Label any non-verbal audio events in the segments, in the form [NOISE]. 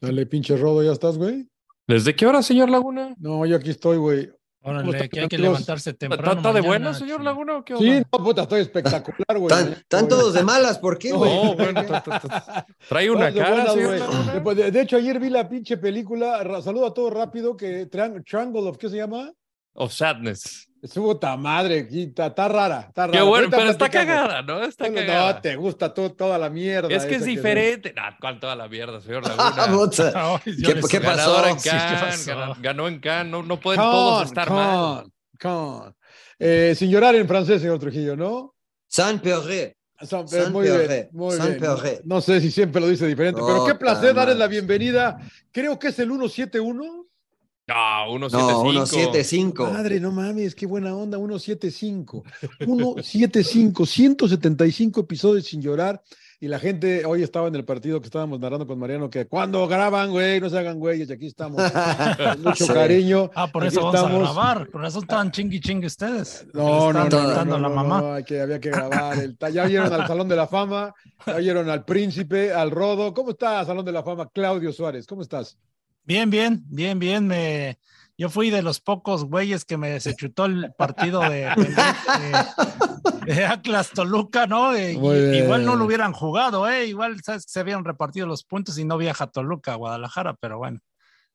Dale, pinche rodo, ¿ya estás, güey? ¿Desde qué hora, señor Laguna? No, yo aquí estoy, güey. ¿Cómo Órale, están, que hay que levantarse temprano. ¿Está de mañana, buena, señor Laguna? o qué Sí, no, puta, estoy espectacular, güey. Tan todos de malas, ¿por qué, güey? No, bueno, trae una Todos cara, señor güey. Laguna. Pues, De, de hecho, ayer vi la pinche película, saludo a todo rápido, que Triang- Triangle of, ¿qué se llama? Of Sadness. Estuvo ta madre, está, está rara, está rara. Qué bueno, pero está cagada, ¿no? Está No, no, cagada. te gusta todo- toda la mierda. Es que es diferente. Nah, ¿cuál toda la mierda, señor [LAUGHS] Laguna? [LAUGHS] ¿Qué- les- qué pasó? En Sí, ¿qué Cannes, pasó? gana- ganó en Cannes, no, no pueden Con, todos estar mal. con, con. Eh, sin llorar en francés, señor Trujillo, ¿no? San Perret. San- San muy bien, muy San bien. Perret. No sé si siempre lo dice diferente, pero qué placer darles la bienvenida. Creo que es el 171. No, 1 No, 175. Madre, no mames, qué buena onda, 175. 175, 175 episodios sin llorar. Y la gente, hoy estaba en el partido que estábamos narrando con Mariano, que cuando graban, güey, no se hagan güeyes, y aquí estamos. Con mucho [LAUGHS] Sí. cariño. Ah, por Aquí eso vamos estamos. a grabar. Por eso estaban chingui chingue ustedes. No, no, Están no, no, no, a la mamá. no, hay que, había que grabar. El, ya vieron al Salón de la Fama, ya vieron al Príncipe, al Rodo. ¿Cómo está Salón de la Fama? Claudio Suárez, ¿cómo estás? Bien, bien, bien, bien. Me, yo fui de los pocos güeyes que me se chutó el partido de, de- de Atlas Toluca, ¿no? Eh, igual no lo hubieran jugado, ¿eh? Igual sabes que se habían repartido los puntos y no viaja a Toluca, a Guadalajara, pero bueno,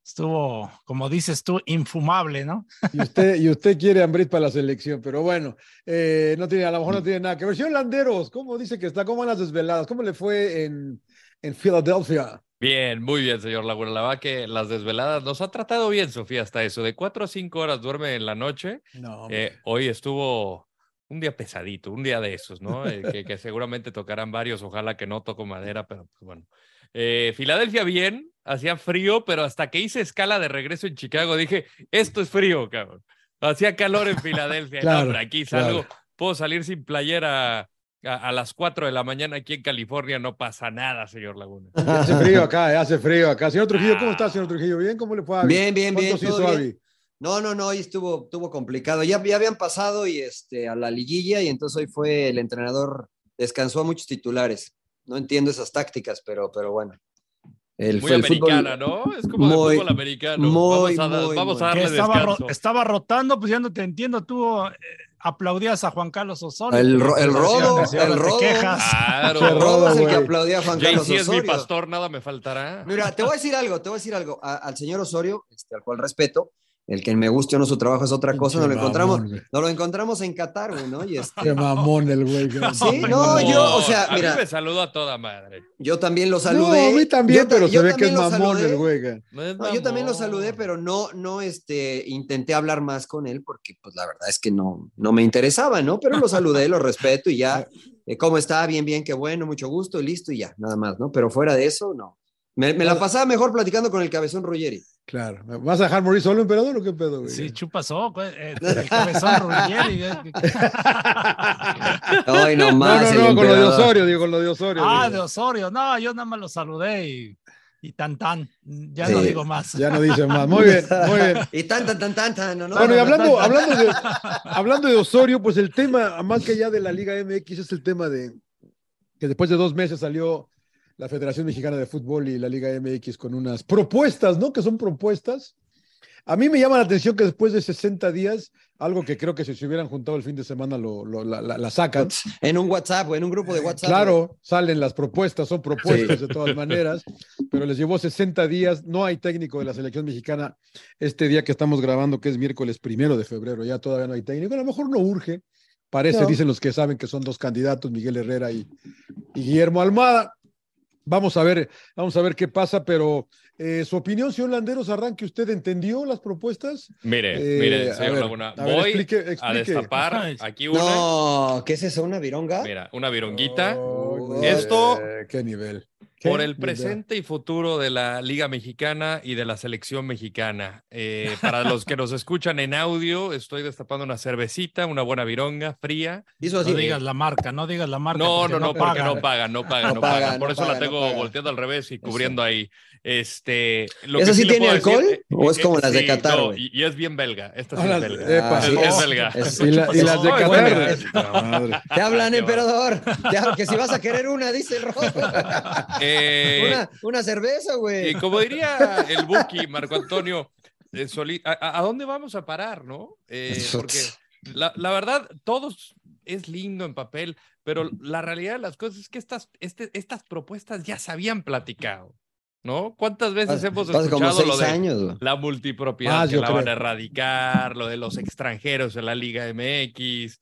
estuvo, como dices tú, infumable, ¿no? Y usted, y usted quiere Ambrit para la selección, pero bueno, eh, no tiene, a lo mejor no tiene nada que ver. Señor Landeros, ¿cómo dice que está? ¿Cómo van las desveladas? ¿Cómo le fue en, en Filadelfia? Bien, muy bien, señor Laguna. La verdad que las desveladas nos ha tratado bien, Sofía, hasta eso. De 4 a 5 horas duerme en la noche. No, Eh, hoy estuvo un día pesadito, un día de esos, ¿no? Eh, que, que seguramente tocarán varios, ojalá que no toco madera, pero pues bueno. Eh, Filadelfia bien, hacía frío, pero hasta que hice escala de regreso en Chicago dije, esto es frío, cabrón. Hacía calor en Filadelfia. No, Claro, hombre, aquí claro. salgo, puedo salir sin playera a, a las 4 de la mañana aquí en California, no pasa nada, señor Laguna. [LAUGHS] hace frío acá, eh, hace frío acá. Señor Trujillo, ¿cómo está, señor Trujillo? ¿Bien? ¿Cómo le fue a? Bien, bien, bien, ¿Cuántos todo hizo bien. Avi? No, no, no, hoy estuvo, estuvo complicado. Ya, ya habían pasado y este, a la liguilla y entonces hoy fue el entrenador, descansó a muchos titulares. No entiendo esas tácticas, pero, pero bueno. El, Muy fue el fútbol- americana, ¿no? Es como de muy, fútbol americano. muy, vamos a, muy, vamos a darle estaba, ro- descanso. estaba rotando, pues ya no te entiendo. Tú eh, aplaudías a Juan Carlos Osorio. El ro- el rodo, el rodo. quejas. Claro. [LAUGHS] Che, Rodo es el que aplaudía a Juan Ya Carlos si es mi Osorio. pastor, nada me faltará. Mira, te voy a decir algo, te voy a decir algo. A- al señor Osorio, este, al cual respeto, el que me guste o no su trabajo es otra cosa, nos lo encontramos, mamón, güey. nos lo encontramos en Qatar, güey, ¿no? Y este, Qué mamón el güey. [LAUGHS] Sí, mamón. no, yo, o sea, a mira. mí me saludo a toda madre. yo también lo No, saludé. a mí también, Yo pero se yo ve que es mamón saludé. el güey. güey. No es No, yo también lo mamón. saludé, pero no, no, este, intenté hablar más con él porque, pues, la verdad es que no, no me interesaba, ¿no? Pero lo saludé, lo respeto y ya, [LAUGHS] eh, ¿cómo está? Bien, bien, qué bueno, mucho gusto y listo y ya, nada más, ¿no? Pero fuera de eso, no. Me, me la pasaba mejor platicando con el cabezón Ruggeri. Claro. ¿Me ¿Vas a dejar morir solo, emperador, o qué pedo, güey? Sí, chupasó, güey, eh, el cabezón Ruggeri. eh, [LAUGHS] Ay, no No, más. no, el no, con lo de. Osorio, digo, con lo de Osorio. Ah, digo. de Osorio. No, yo nada más lo saludé y, y tan tan. Ya Sí. no digo más. Ya no dice más. Muy bien, muy bien. [LAUGHS] Y tan, tan, tan, tan, tan, no, no, Bueno, y no, hablando, tan, tan. hablando, de, [LAUGHS] hablando de Osorio, pues el tema, más que allá de la Liga MX, es el tema de que después de dos meses salió la Federación Mexicana de Fútbol y la Liga MX con unas propuestas, ¿no? Que son propuestas. A mí me llama la atención que después de 60 días, algo que creo que si se hubieran juntado el fin de semana lo, lo- la, la- la sacan. En un WhatsApp, güey, en un grupo de WhatsApp. güey. Claro, salen las propuestas, son propuestas de todas maneras, pero les llevó 60 días. No hay técnico de la selección mexicana este día que estamos grabando, que es miércoles primero de febrero. Ya todavía no hay técnico. A lo mejor no urge. Parece, No. dicen los que saben que son dos candidatos, Miguel Herrera y, y Guillermo Almada. Vamos a ver, vamos a ver qué pasa, pero eh, su opinión, señor Landeros, arranque. ¿Usted entendió las propuestas? Mire, Eh, mire, a señor ver, Laguna. a ver, voy explique, a explique. destapar aquí una. No, ¿qué es eso? ¿Una vironga? Mira, una vironguita. Oh, Esto- eh, ¿Qué nivel? ¿Qué por el nivel? presente y futuro de la Liga Mexicana y de la selección mexicana. Eh, para [LAUGHS] los que nos escuchan en audio, estoy destapando una cervecita, una buena vironga fría. Hizo No así. digas la marca, no digas la marca. No, porque no, no, porque pagan. no pagan, no [LAUGHS] pagan, no, No pagan. Por no eso la pagan, no tengo volteando al revés y cubriendo ahí. Este, lo ¿Esa que sí tiene decir- alcohol? ¿O es como las de sí, Qatar, no, güey? y, y es bien belga. Esta sí Ah, es las- belga. epa. Es, sí, es es- belga. es- Y, la- y las de Qatar. Te hablan, emperador. Te hablan, que si vas a querer una, dice el rojo. Eh, [LAUGHS] Eh, Una, una cerveza, y güey. como diría el Buki, Marco Antonio, eh, Soli- a, a- a dónde vamos a parar, no? Eh, porque la, la verdad, todos es lindo en papel, pero la realidad de las cosas es que estas, este- estas propuestas ya se habían platicado, ¿no? ¿Cuántas veces hemos escuchado lo de años, la multipropiedad Más, que la van a erradicar, lo de los extranjeros en la Liga MX,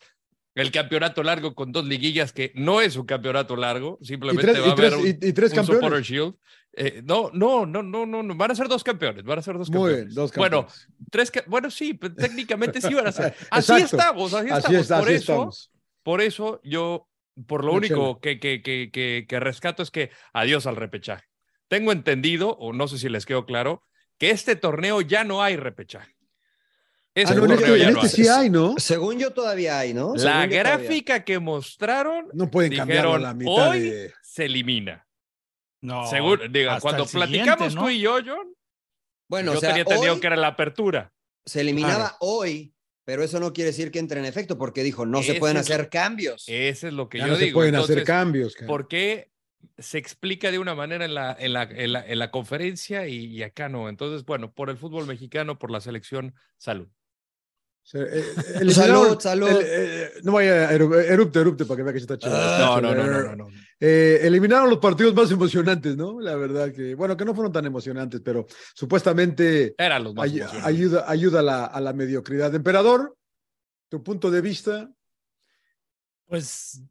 el campeonato largo con dos liguillas que no es un campeonato largo, simplemente tres, va a haber tres- un, y- y tres un campeones. Supporter Shield. Eh, no, no, no, no, no, no, van a ser dos campeones, van a ser dos Muy campeones. bien, dos Bueno, tres, bueno, sí, técnicamente sí van a ser. [LAUGHS] Así Exacto. estamos, así, Así estamos. así por eso, estamos. por eso yo, por lo único que, que, que, que, que rescato es que adiós al repechaje. Tengo entendido, o no sé si les quedó claro, que este torneo ya no hay repechaje. Ese Ah, no, en este, ya en no este hay. sí hay, ¿no? Según yo todavía hay, ¿no? La Según gráfica que mostraron No pueden dijeron la mitad hoy de... se elimina. No, Seguro, diga, cuando platicamos ¿no? tú y yo, John, Bueno, yo o sea, tenía entendido que era la apertura. se eliminaba hoy, pero eso no quiere decir que entre en efecto, porque dijo, no se pueden hacer cambios. Ese es lo que Ya yo no se pueden Entonces, hacer cambios. cara. ¿Por qué se explica de una manera en la, en la, en la, en la conferencia y, y acá no? Entonces, bueno, por el fútbol mexicano, por la selección, salud. Se- eh, [LAUGHS] eliminaron- Salud, salud. el- eh, no vaya erupte, erupte para que vea que se está chido. Ah, No, no, no, no, no, no. Eh, eliminaron los partidos más emocionantes, ¿no? La verdad que, bueno, que no fueron tan emocionantes, pero supuestamente Eran los más ayuda, ayuda a la, a la mediocridad. Emperador, tu punto de vista. Pues,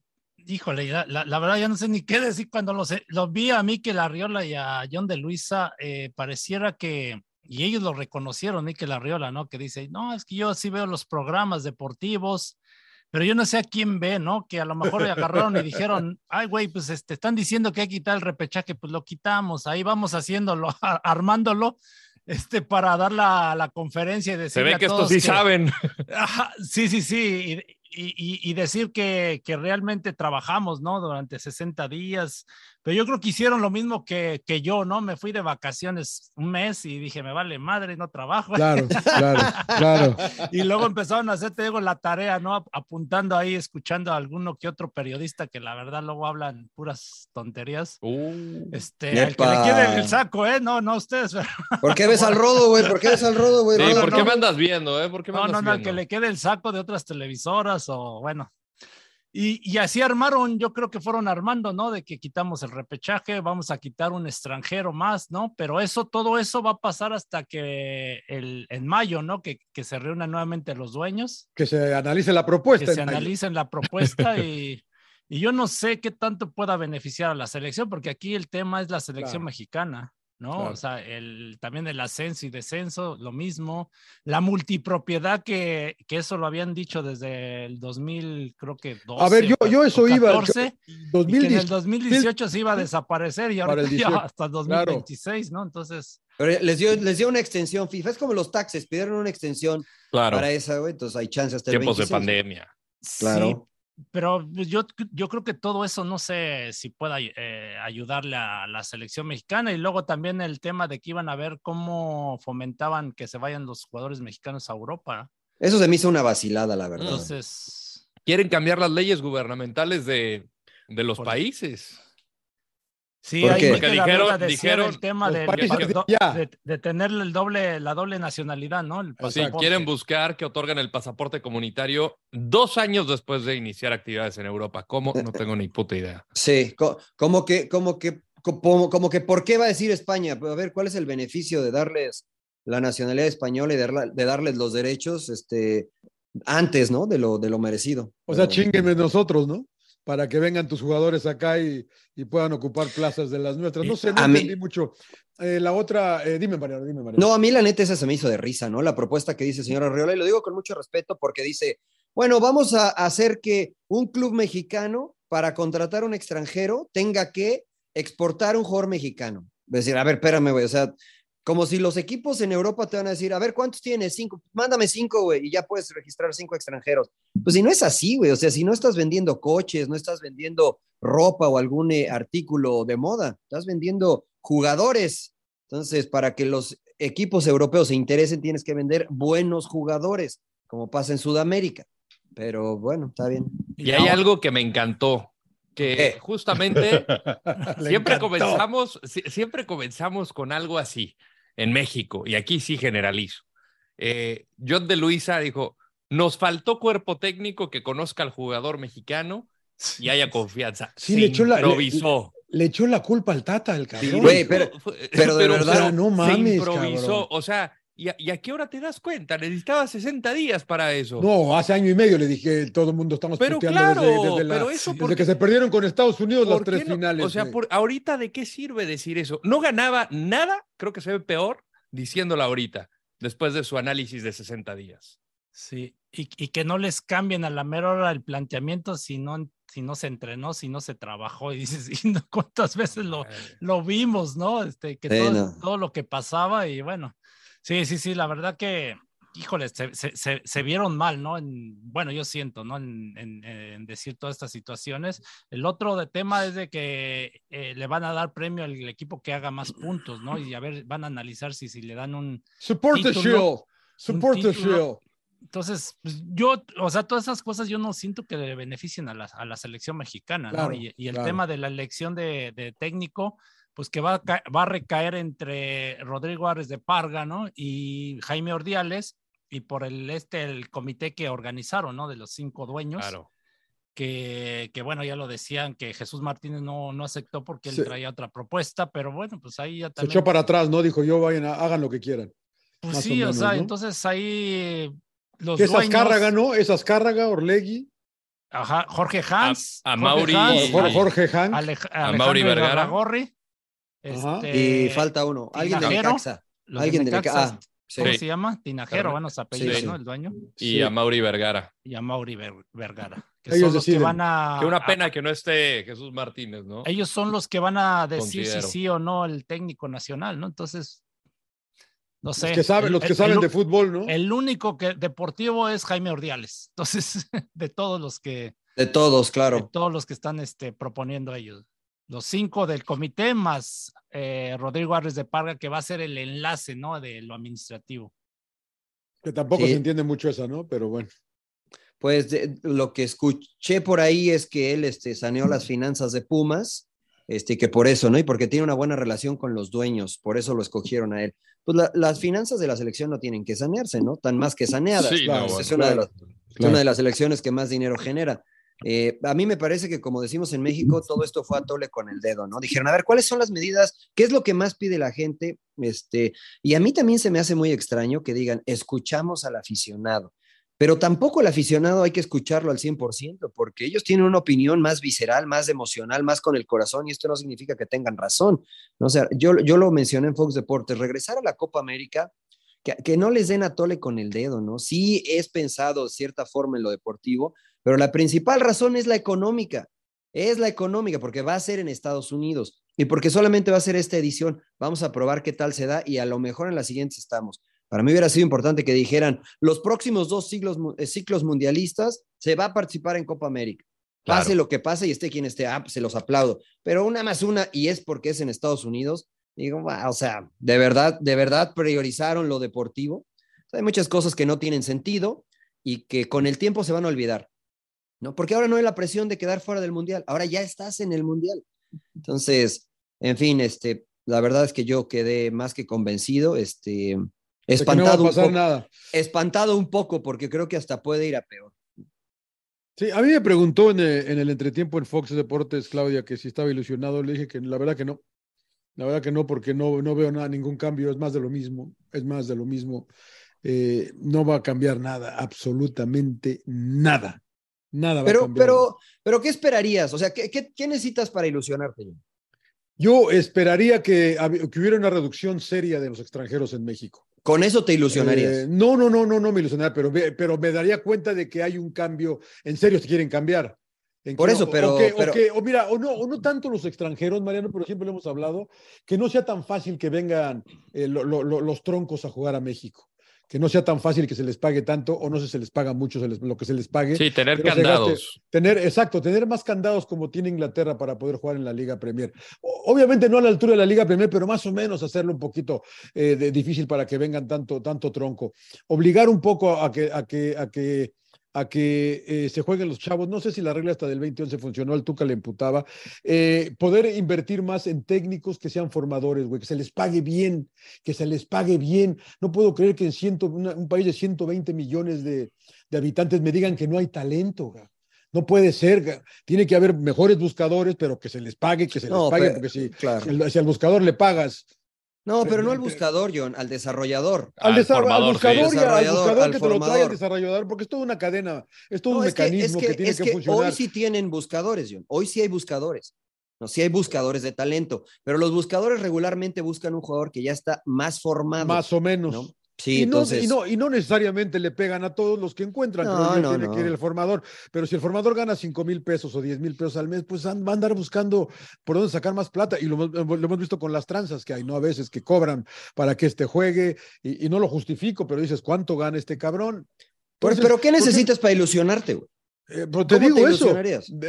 híjole, la, la- la verdad ya no sé ni qué decir cuando los, los vi a Mikel Arriola y a John de Luisa, eh, pareciera que, y ellos lo reconocieron, Mikel Arriola, ¿no? Que dice, no, es que yo sí veo los programas deportivos, pero yo no sé a quién ve, ¿no? Que a lo mejor le agarraron y dijeron, [LAUGHS] ay, güey, pues este, están diciendo que hay que quitar el repechaje, pues lo quitamos, ahí vamos haciéndolo, [LAUGHS] armándolo. Este, para dar la, la conferencia y decir. Se ve que estos sí saben. Ajá, sí, sí, sí. Y, y- decir que, que realmente trabajamos, ¿no? Durante 60 días. Pero yo creo que hicieron lo mismo que, que yo, ¿no? Me fui de vacaciones un mes y dije, me vale madre, no trabajo. Claro, [LAUGHS] claro, claro. Y luego empezaron a hacer, te digo, la tarea, ¿no? Ap- Apuntando ahí, escuchando a alguno que otro periodista que la verdad luego hablan puras tonterías. Uh, Este, al que le quede el saco, ¿eh? No, no ustedes. [LAUGHS] ¿Por qué ves al rodo, güey? ¿Por qué ves al rodo, güey? sí, ¿por qué no. me andas viendo, eh? ¿Por qué me No, no, andas no, al que viendo? le quede el saco de otras televisoras o bueno. Y, y así armaron, yo creo que fueron armando, ¿no? De que quitamos el repechaje, vamos a quitar un extranjero más, ¿no? Pero eso, todo eso va a pasar hasta que el, en mayo, ¿no? Que, que se reúnan nuevamente los dueños, Que se analice la propuesta. que se mayo. analicen la propuesta y, y yo no sé qué tanto pueda beneficiar a la selección, porque aquí el tema es la selección Claro. mexicana. ¿No? Claro. O sea, el, también el ascenso y descenso, lo mismo. La multipropiedad, que, que eso lo habían dicho desde el 2000, creo que 12. A ver, yo, yo eso iba. 14, y que en 2010. el 2018 se iba a desaparecer y ahora el ya 18, hasta 2026, ¿no? Entonces, Pero les dio, les dio una extensión FIFA. Es como los taxes, pidieron una extensión Claro, para esa, güey. Entonces hay chance hasta el tiempos de 26. pandemia. Claro. sí, pero pues, yo, yo creo que todo eso no sé si pueda eh, ayudarle a la selección mexicana y luego también el tema de que iban a ver cómo fomentaban que se vayan los jugadores mexicanos a Europa. Eso se me hizo una vacilada, la verdad. Entonces, Quieren cambiar las leyes gubernamentales de, de los Por- países. Sí, ¿Por ahí Porque dijeron- dijeron el tema del- de, de allá. de- de tener el doble, la doble nacionalidad, ¿no? El Sí, quieren buscar que otorguen el pasaporte comunitario dos años después de iniciar actividades en Europa. ¿Cómo? No tengo ni puta idea. Sí, co- como que, como que, como, como que, ¿por qué va a decir España? A ver, ¿cuál es el beneficio de darles la nacionalidad española y de, de darles los derechos este, antes, ¿no? De lo, de lo merecido. O sea, chinguenme nosotros, ¿no? Para que vengan tus jugadores acá y, y puedan ocupar plazas de las nuestras. No sé, no A mí- entendí mucho. Eh, la otra, eh, dime, Mariano, dime, Mariano. No, a mí la neta esa se me hizo de risa, ¿no? La propuesta que dice el señor Arriola, y lo digo con mucho respeto porque dice, bueno, vamos a hacer que un club mexicano para contratar un extranjero tenga que exportar un jugador mexicano. Es decir, a ver, espérame, güey, o sea, como si los equipos en Europa te van a decir, a ver, ¿cuántos tienes? Cinco, mándame cinco, güey, y ya puedes registrar cinco extranjeros. Pues si no es así, güey, o sea, si no estás vendiendo coches, no estás vendiendo ropa o algún eh, artículo de moda, estás vendiendo jugadores. Entonces, para que los equipos europeos se interesen, tienes que vender buenos jugadores, como pasa en Sudamérica. Pero bueno, está bien. Y hay algo que me encantó. que justamente [LAUGHS] siempre encantó. comenzamos, si- siempre comenzamos con algo así en México, y aquí sí generalizo. Eh, John de Luisa dijo: Nos faltó cuerpo técnico que conozca al jugador mexicano y haya confianza. Sí, Se le echó la- le- improvisó. Le echó la culpa al Tata, el cabrón. Güey, pero- de verdad, no se mames, improvisó. cabrón. O sea, ¿y a, y a qué hora te das cuenta? Necesitaba 60 días para eso. No, hace año y medio le dije, todo el mundo estamos pero claro, desde, desde la- pero eso desde porque- que se perdieron con Estados Unidos las ¿por qué tres no? finales. O sea, por, ahorita de qué sirve decir eso? No ganaba nada, creo que se ve peor diciéndolo ahorita, después de su análisis de 60 días. Sí, y, y que no les cambien a la mera hora el planteamiento si no, si no se entrenó, si no se trabajó. Y dices, ¿y no, ¿cuántas veces lo, lo vimos, no? Este, que Sí, todo, no. todo lo que pasaba y bueno, sí, sí, sí, la verdad que, híjole, se, se, se- se vieron mal, ¿no? En, bueno, yo siento, ¿no? En, en- en decir todas estas situaciones. El otro de tema es de que eh, le van a dar premio al equipo que haga más puntos, ¿no? Y a ver, van a analizar si, si le dan un, Support the shield. Support the shield. entonces, pues, yo, o sea, todas esas cosas yo no siento que le beneficien a la, a la selección mexicana, Claro, ¿no? Y, y el claro. tema de la elección de, de técnico, pues que va a, va a recaer entre Rodrigo Árez de Parga, ¿no? Y Jaime Ordiales, y por el, este, el comité que organizaron, ¿no? De los cinco dueños, Claro. que, que, bueno, ya lo decían, que Jesús Martínez no, no aceptó porque él Se- traía otra propuesta, pero bueno, pues ahí ya Se también. echó para atrás, ¿no? Dijo, yo vayan, a- hagan lo que quieran. Pues más sí, o menos, sea, ¿no? entonces ahí los ¿Qué es dueños- Azcárraga, no? Es Azcárraga, Orlegui, Ajá, Jorge Hans. a Jorge Mauri Hans, Jorge, Jorge. Alej- a Mauri Vergara. Irarrágorri, Ajá. Este, Y falta uno, alguien de. Necaxa. Alguien de Necaxa. Ah, sí. ¿Cómo Sí. se llama? Tinajero, bueno, su apellido, sí, ¿no? El dueño. Y Sí. a Mauri Vergara. Y a Mauri Ver- Vergara. Que Ellos son los que van a. Qué una a- pena que no esté Jesús Martínez, ¿no? ellos son los que van a decir Considero. si sí o no el técnico nacional, ¿no? Entonces, no sé. Los que saben, los que el- saben el- de fútbol, ¿no? El único que deportivo es Jaime Ordiales. Entonces, [LAUGHS] de todos los que. De todos, de claro. todos los que están este, proponiendo ellos. Los cinco del comité más eh, Rodrigo Árez de Parga, que va a ser el enlace, ¿no? De lo administrativo. Que tampoco Sí. se entiende mucho esa, ¿no? Pero bueno. Pues de- lo que escuché por ahí es que él este, saneó las finanzas de Pumas, este, que por eso, ¿no? Y porque tiene una buena relación con los dueños, por eso lo escogieron a él. Pues la- las finanzas de la selección no tienen que sanearse, ¿no? Tan más que saneadas. Sí, Claro, no, es, bueno. una de las, es Claro. una de las elecciones que más dinero genera. Eh, a mí me parece que, como decimos en México, todo esto fue a tole con el dedo, ¿no? Dijeron, a ver, ¿cuáles son las medidas? ¿Qué es lo que más pide la gente? Este, y a mí también se me hace muy extraño que digan, escuchamos al aficionado. Pero tampoco el aficionado hay que escucharlo al 100%, porque ellos tienen una opinión más visceral, más emocional, más con el corazón, y esto no significa que tengan razón. ¿no? O sea, yo, yo lo mencioné en Fox Deportes, regresar a la Copa América, que, que no les den a tole con el dedo, ¿no? Sí es pensado de cierta forma en lo deportivo, pero la principal razón es la económica. Es la económica, porque va a ser en Estados Unidos y porque solamente va a ser esta edición. Vamos a probar qué tal se da y a lo mejor en las siguientes estamos. Para mí hubiera sido importante que dijeran, los próximos dos siglos, mu- eh, ciclos mundialistas se va a participar en Copa América. Pase Claro. lo que pase y esté quien esté, ah, pues se los aplaudo. Pero una más una, y es porque es en Estados Unidos, digo, o sea, de verdad, de verdad priorizaron lo deportivo. Hay muchas cosas que no tienen sentido y que con el tiempo se van a olvidar, ¿no? Porque ahora no hay la presión de quedar fuera del mundial, ahora ya estás en el mundial. Entonces, en fin, este, la verdad es que yo quedé más que convencido, este, que no va a espantado, un pasar poco, nada. espantado un poco porque creo que hasta puede ir a peor. Sí, a mí me preguntó en el, en el entretiempo en Fox Deportes, Claudia, que si estaba ilusionado. Le dije que la verdad que no. La verdad que no, porque no, no veo nada, ningún cambio. Es más de lo mismo. Es más de lo mismo. Eh, no va a cambiar nada, absolutamente nada. Nada va a Pero, cambiar. pero, pero, ¿qué esperarías? O sea, ¿qué, qué, qué necesitas para ilusionarte? Yo esperaría que, que hubiera una reducción seria de los extranjeros en México. Con eso te ilusionarías. Eh, no, no, no, no, no me ilusionaría, pero, pero me daría cuenta de que hay un cambio. En serio, se quieren cambiar. En Por eso, pero- O, que- o pero- que- o mira, o no, o no tanto los extranjeros, Mariano, pero siempre lo hemos hablado, que no sea tan fácil que vengan eh, lo- lo- lo- los troncos a jugar a México. Que no sea tan fácil que se les pague tanto, o no sé si se les paga mucho se les- lo que se les pague. Sí, tener se gaste- candados. Tener, exacto, tener más candados como tiene Inglaterra para poder jugar en la Liga Premier. O- Obviamente no a la altura de la Liga Premier, pero más o menos hacerlo un poquito eh, de- difícil para que vengan tanto, tanto tronco. Obligar un poco a que, a que, a que a que eh, se jueguen los chavos. No sé si la regla hasta del 2011 funcionó, el Tuca le imputaba. Eh, poder invertir más en técnicos que sean formadores, güey, que se les pague bien, que se les pague bien. No puedo creer que en ciento, una- un país de 120 millones de, de habitantes me digan que no hay talento, güey. No puede ser, tiene que haber mejores buscadores, pero que se les pague, que se les No, pague, pero- porque si, Claro. si al- si al buscador le pagas No, pero no al buscador, John, al desarrollador. al, Al desa- al sí. buscador y al Desarrollador, buscador al que te lo trae al desarrollador, porque es toda una cadena, es todo No, un es que, mecanismo es que, que, tiene es que, que funcionar. hoy sí tienen buscadores, John. Hoy sí hay buscadores. No, sí hay buscadores de talento, pero los buscadores regularmente buscan un jugador que ya está más formado. Más o menos. ¿no? Sí, y, no, entonces. y, no, y no necesariamente le pegan a todos los que encuentran, No, creo no, tiene que ir el formador. Pero si el formador gana 5 mil pesos o 10 mil pesos al mes, pues han- va a andar buscando por dónde sacar más plata. Y lo, hemos- lo hemos visto con las tranzas que hay, ¿no? A veces que cobran para que este juegue, y, y no lo justifico, pero dices, ¿cuánto gana este cabrón? Pero, Entonces, pero ¿qué ¿por qué? necesitas para ilusionarte, güey? Eh, pero te ¿Cómo digo te eso,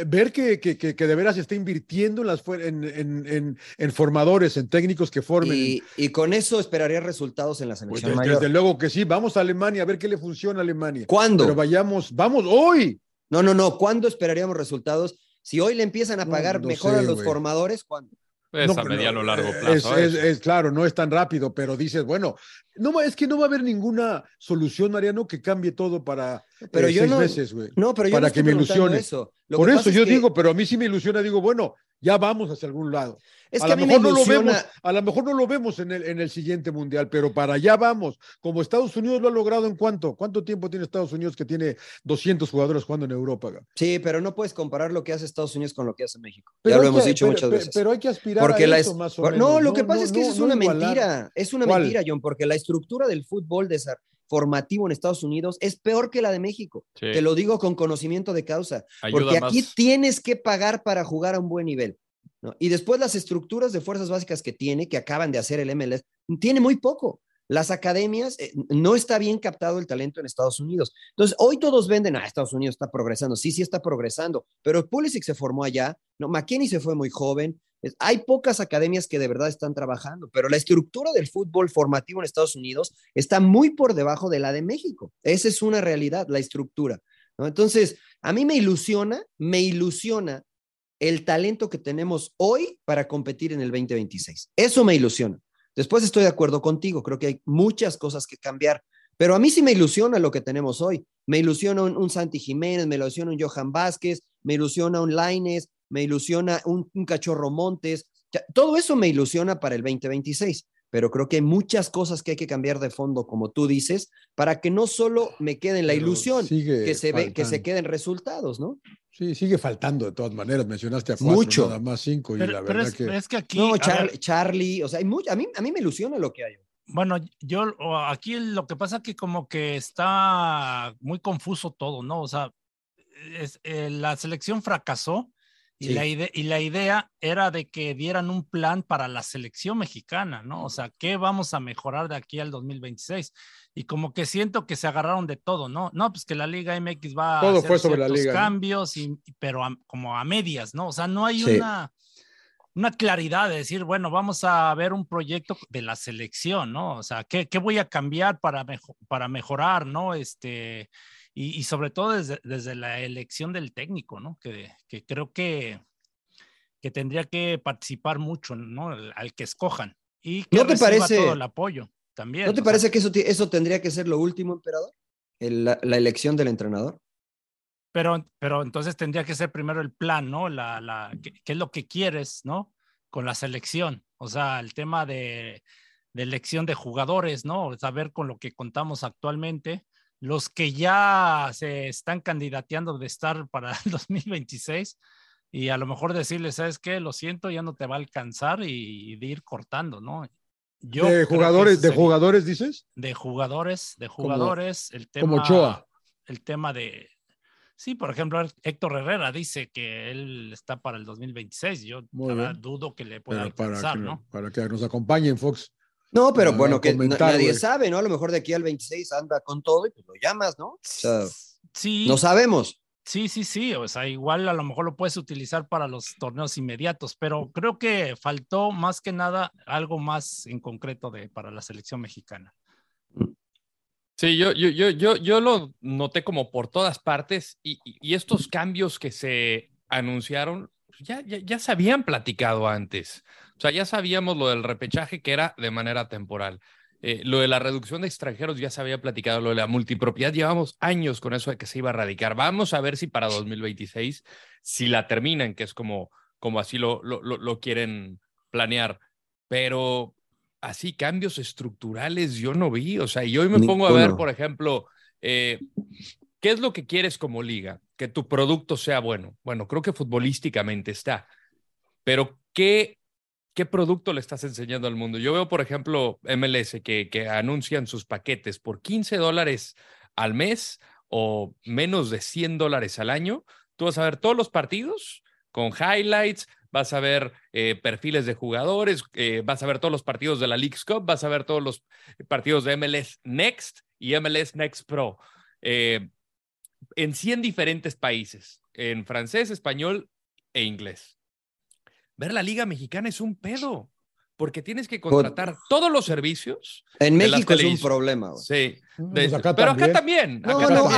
ver que, que, que, de veras está invirtiendo en, las, en, en, en, formadores, en técnicos que formen. Y, y con eso esperaría resultados en la Pues selección mayor. desde luego que sí, vamos a Alemania a ver qué le funciona a Alemania. ¿Cuándo? Pero vayamos, vamos hoy. No, no, no. ¿Cuándo esperaríamos resultados? Si hoy le empiezan a pagar no mejor sé, a los formadores, ¿cuándo? Es No, a mediano no, largo eh, plazo. Es, es- eso. es claro, no es tan rápido, pero dices, bueno, no va- es que no va a haber ninguna solución, Mariano, que cambie todo para Pero eh, yo seis no- meses, güey. No, pero yo Para no que me ilusione. eso. Por eso yo que- digo, pero a mí sí me ilusiona, digo, bueno, ya vamos hacia algún lado. es a que lo a mí me mejor no lo vemos, a lo mejor no lo vemos en el, en el siguiente mundial, pero para allá vamos. Como Estados Unidos lo ha logrado en cuánto, ¿cuánto tiempo tiene Estados Unidos que tiene 200 jugadores jugando en Europa? Sí, pero no puedes comparar lo que hace Estados Unidos con lo que hace México. Pero ya lo hemos que- dicho pero- muchas pero- veces. Pero hay que aspirar Porque a la eso es- más o menos. no, lo que pasa no, es que eso es una igualar. mentira. Es una ¿Cuál? mentira, John, porque la estructura del fútbol desa- formativo en Estados Unidos es peor que la de México. Sí. Te lo digo con conocimiento de causa. Ayuda Porque aquí tienes que pagar para jugar a un buen nivel. ¿no? Y después las estructuras de fuerzas básicas que tiene, que acaban de hacer el MLS, tiene muy poco. Las academias, eh, no está bien captado el talento en Estados Unidos. Entonces, hoy todos venden, ah, Estados Unidos está progresando. Sí, sí está progresando, pero Pulisic se formó allá, ¿no? McKinney se fue muy joven. Hay pocas academias que de verdad están trabajando, pero la estructura del fútbol formativo en Estados Unidos está muy por debajo de la de México. Esa es una realidad, la estructura. Entonces, a mí me ilusiona, me ilusiona el talento que tenemos hoy para competir en el 2026. Eso me ilusiona. Después estoy de acuerdo contigo, creo que hay muchas cosas que cambiar, pero a mí sí me ilusiona lo que tenemos hoy. Me ilusiona un, un Santi Jiménez, me ilusiona un Johan Vázquez, me ilusiona un Laines, me ilusiona un, un Cachorro Montes. Ya, Todo eso me ilusiona para el 2026, pero creo que hay muchas cosas que hay que cambiar de fondo, como tú dices, para que no solo me quede en la Pero ilusión, que se, ve, que se queden resultados, ¿no? Sí, sigue faltando de todas maneras. Mencionaste a cuatro, Mucho. nada más cinco, y Pero, la pero verdad es, que. es que aquí, No, a Char- ver, Charlie, o sea, hay mucho, a, mí, a mí me ilusiona lo que hay. bueno, yo aquí lo que pasa que como que está muy confuso todo, ¿no? O sea, es- eh, la selección fracasó y, Sí. la ide- y la idea era de que dieran un plan para la selección mexicana, ¿no? O sea, ¿qué vamos a mejorar de aquí al 2026? Y como que siento que se agarraron de todo, ¿no? No, pues que la Liga MX va Todo a hacer fue sobre la ciertos liga, ¿no? cambios, y, pero a- como a medias, ¿no? O sea, no hay Sí. una una claridad de decir, bueno, vamos a ver un proyecto de la selección, ¿no? O sea, ¿qué, qué voy a cambiar para, mejo- para mejorar, ¿no? Este, y, y sobre todo desde, desde la elección del técnico, ¿no? Que, que creo que, que tendría que participar mucho, ¿no? Al, al que escojan. Y que ¿No te parece- todo el apoyo también. ¿No te sea, parece que eso, eso tendría que ser lo último, emperador? El- la, la elección del entrenador. Pero, pero entonces tendría que ser primero el plan, ¿no? La, la, ¿qué, qué es lo que quieres, ¿no? Con la selección. O sea, el tema de, de elección de jugadores, ¿no? Saber con lo que contamos actualmente. Los que ya se están candidateando de estar para el [LAUGHS] 2026 y a lo mejor decirles, ¿sabes qué? Lo siento, ya no te va a alcanzar y, y de ir cortando, ¿no? Yo de jugadores, de jugadores, dices. de jugadores, de Como- jugadores, el tema, como Ochoa. el tema de, sí, por ejemplo, Héctor Herrera dice que él está para el 2026, yo dudo que le pueda Pero para, alcanzar, que, ¿no? para que nos acompañen, Fox. No, pero bueno, que nadie sabe, ¿no? A lo mejor de aquí al 26 anda con todo y pues lo llamas, ¿no? O sea, Sí, no sabemos. sí, sí, sí, o sea, igual a lo mejor lo puedes utilizar para los torneos inmediatos, pero creo que faltó más que nada algo más en concreto de, para la selección mexicana. Sí, yo, yo, yo, yo, yo lo noté como por todas partes y, y estos cambios que se anunciaron ya, ya, ya, se habían platicado antes. O sea, ya sabíamos lo del repechaje que era de manera temporal. Eh, lo de la reducción de extranjeros ya se había platicado, lo de la multipropiedad, llevamos años con eso de que se iba a radicar. Vamos a ver si para 2026, si la terminan, que es como, como así lo, lo, lo quieren planear. Pero así cambios estructurales yo no vi. O sea, y hoy me pongo a ver, por ejemplo, eh, ¿qué es lo que quieres como liga? Que tu producto sea bueno. Bueno, creo que futbolísticamente está. Pero ¿qué ¿qué producto le estás enseñando al mundo? Yo veo, por ejemplo, MLS que, que anuncian sus paquetes por 15 dólares al mes o menos de 100 dólares al año. Tú vas a ver todos los partidos con highlights, vas a ver eh, perfiles de jugadores, eh, vas a ver todos los partidos de la League's Cup, vas a ver todos los partidos de MLS Next y MLS Next Pro. Eh, en 100 diferentes países, en francés, español e inglés ver la Liga Mexicana es un pedo, porque tienes que contratar todos los servicios. En México es un problema. Sí, pues pero acá también. No, no,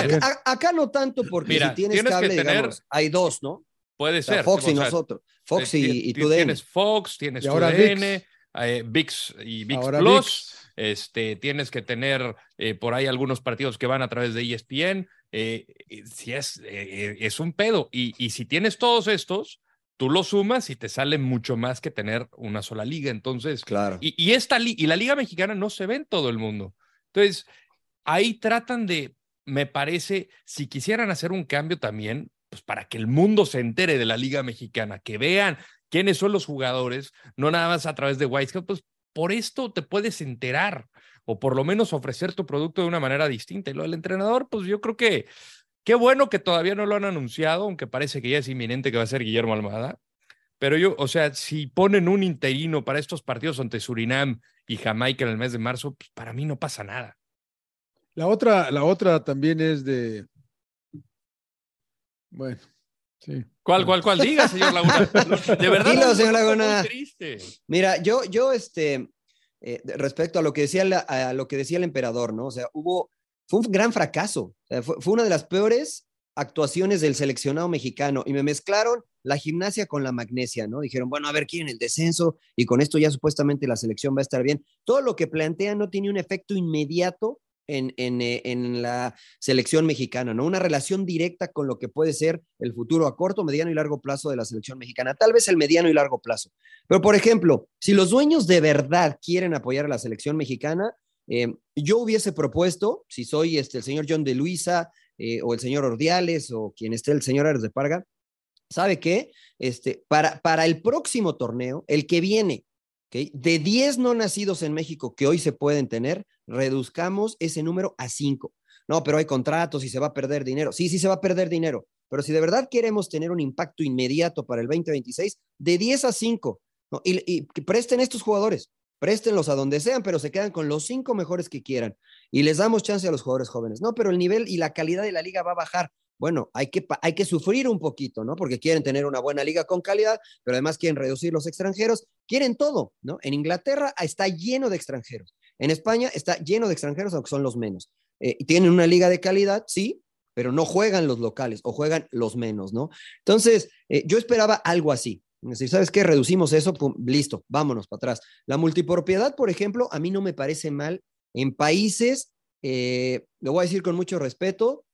Acá, no tanto, porque si tienes, cable, digamos, hay dos, ¿no? Puede ser. Fox y nosotros. Fox y, y tu Tienes Fox, tienes tu DN, eh, VIX y VIX Plus. Este, tienes que tener eh, por ahí algunos partidos que van a través de ESPN. Eh, si es, es un pedo. Y, y si tienes todos estos, tú lo sumas y te sale mucho más que tener una sola liga. Entonces, claro. Y, esta y la liga mexicana no se ve en todo el mundo. Entonces, ahí tratan de, me parece, si quisieran hacer un cambio también, pues para que el mundo se entere de la liga mexicana, que vean quiénes son los jugadores, no nada más a través de Whitescale, pues por esto te puedes enterar o por lo menos ofrecer tu producto de una manera distinta. Y lo del entrenador, pues yo creo que Qué bueno que todavía no lo han anunciado, aunque parece que ya es inminente que va a ser Guillermo Almada. Pero yo, o sea, si ponen un interino para estos partidos ante Surinam y Jamaica en el mes de marzo, pues para mí no pasa nada. La otra, la otra también es de. Bueno, sí. ¿Cuál, cuál, cuál? Diga, señor Laguna. [LAUGHS] De verdad. Dilo, señor Laguna. Mira, yo, yo, este, eh, respecto a lo que decía a lo que decía el emperador, ¿no? O sea, hubo fue un gran fracaso. fue, una de las peores actuaciones del seleccionado mexicano y me mezclaron la gimnasia con la magnesia, ¿no? Dijeron, bueno, a ver, quieren el descenso y con esto ya supuestamente la selección va a estar bien. Todo lo que plantean no tiene un efecto inmediato en, en, eh, en, la selección mexicana, ¿no? Una relación directa con lo que puede ser el futuro a corto, mediano y largo plazo de la selección mexicana, tal vez el mediano y largo plazo. Pero, por ejemplo, si los dueños de verdad quieren apoyar a la selección mexicana, eh, yo hubiese propuesto, si soy este, el señor John de Luisa eh, o el señor Ordiales o quien esté el señor Ares de Parga, ¿sabe qué? Este, para, para el próximo torneo, el que viene, de 10 no nacidos en México que hoy se pueden tener, reduzcamos ese número a 5. No, pero hay contratos y se va a perder dinero. Sí, sí se va a perder dinero, pero si de verdad queremos tener un impacto inmediato para el 2026, de 10 a 5, y, y presten estos jugadores préstenlos a donde sean, pero se quedan con los cinco mejores que quieran y les damos chance a los jugadores jóvenes. No, pero el nivel y la calidad de la liga va a bajar. Bueno, hay que, hay que sufrir un poquito, ¿no? Porque quieren tener una buena liga con calidad, pero además quieren reducir los extranjeros, quieren todo, ¿no? En Inglaterra está lleno de extranjeros, en España está lleno de extranjeros, aunque son los menos. Eh, tienen una liga de calidad, sí, pero no juegan los locales o juegan los menos, ¿no? Entonces, eh, yo esperaba algo así, si ¿sabes qué? Reducimos eso, listo, vámonos para atrás. La multipropiedad, por ejemplo, a mí no me parece mal en países, eh, lo voy a decir con mucho respeto,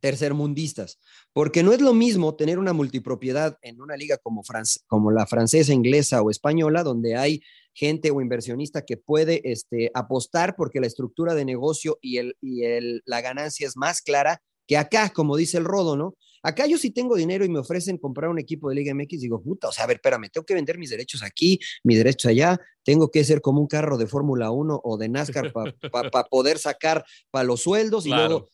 tercermundistas, porque no es lo mismo tener una multipropiedad en una liga como, como la francesa, inglesa o española, donde hay gente o inversionista que puede este, apostar porque la estructura de negocio y, el, y el, la ganancia es más clara que acá, como dice el Rodo, ¿no? Acá yo sí tengo dinero y me ofrecen comprar un equipo de Liga MX, digo, puta, o sea, a ver, espérame, tengo que vender mis derechos aquí, mis derechos allá, tengo que ser como un carro de Fórmula 1 o de NASCAR para poder sacar para los sueldos y luego,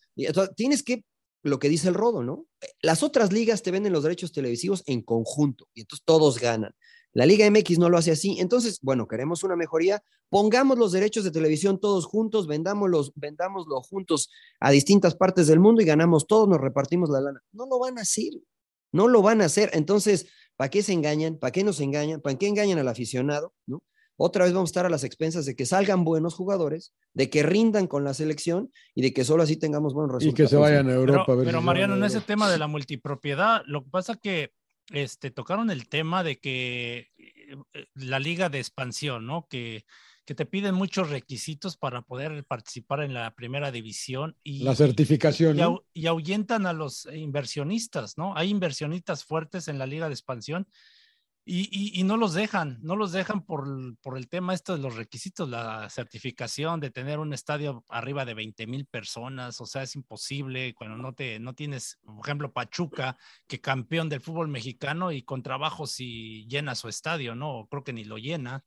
tienes que, lo que dice el Rodo, ¿no? Las otras ligas te venden los derechos televisivos en conjunto y entonces todos ganan. La Liga MX no lo hace así. Entonces, bueno, queremos una mejoría. Pongamos los derechos de televisión todos juntos, vendámoslos, vendámoslo juntos a distintas partes del mundo y ganamos todos, nos repartimos la lana. No lo van a hacer. No lo van a hacer. Entonces, ¿para qué se engañan? ¿Para qué nos engañan? ¿Para qué engañan al aficionado? ¿No? otra vez vamos a estar a las expensas de que salgan buenos jugadores, de que rindan con la selección y de que solo así tengamos buenos resultados. Y que se vayan a Europa. Pero, a ver pero si Mariano, en ese tema de la multipropiedad, lo que pasa que este, tocaron el tema de que eh, la liga de expansión, ¿no? Que, que te piden muchos requisitos para poder participar en la primera división y, La certificación, y, y ahuyentan a los inversionistas, ¿no? Hay inversionistas fuertes en la liga de expansión y, y- y no los dejan, no los dejan por, el- por el tema esto de los requisitos, la certificación de tener un estadio arriba de 20 mil personas, o sea, es imposible cuando no, te, no tienes, por ejemplo, Pachuca, que campeón del fútbol mexicano y con trabajo si llena su estadio, ¿no? Creo que ni lo llena.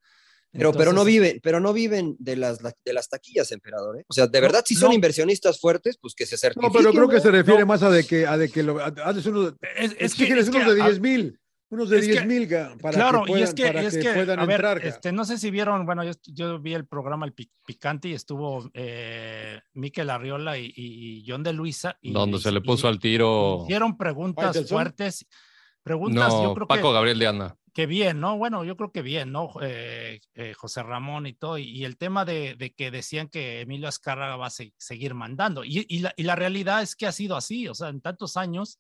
Pero, pero no viven, pero no viven de las, de las taquillas, emperador. ¿eh? O sea, de verdad, si son no. inversionistas fuertes, pues que se No, certifiquen. pero creo que ¿no? se refiere No. más a de que, a de que lo, a- haces unos, Es, es que, es que, unos de a- 10 mil, unos de es que- 10 mil ga, para claro, que puedan, y es que, para es que que, puedan a ver, entrar. este, no sé si vieron, bueno, yo, yo vi el programa El Pi- Picante y estuvo eh, Miquel Arriola y, y John de Luisa. Y, Donde se le y- puso al tiro. Hicieron preguntas ¿Faitelson? fuertes. Preguntas, yo No, creo Paco que, Gabriel de Anda. que bien, ¿no? Bueno, yo creo que bien, ¿no? Eh, eh, José Ramón y todo. Y, y el tema de, de que decían que Emilio Azcárraga va a se- seguir mandando. Y, y la, y la realidad es que ha sido así, o sea, en tantos años.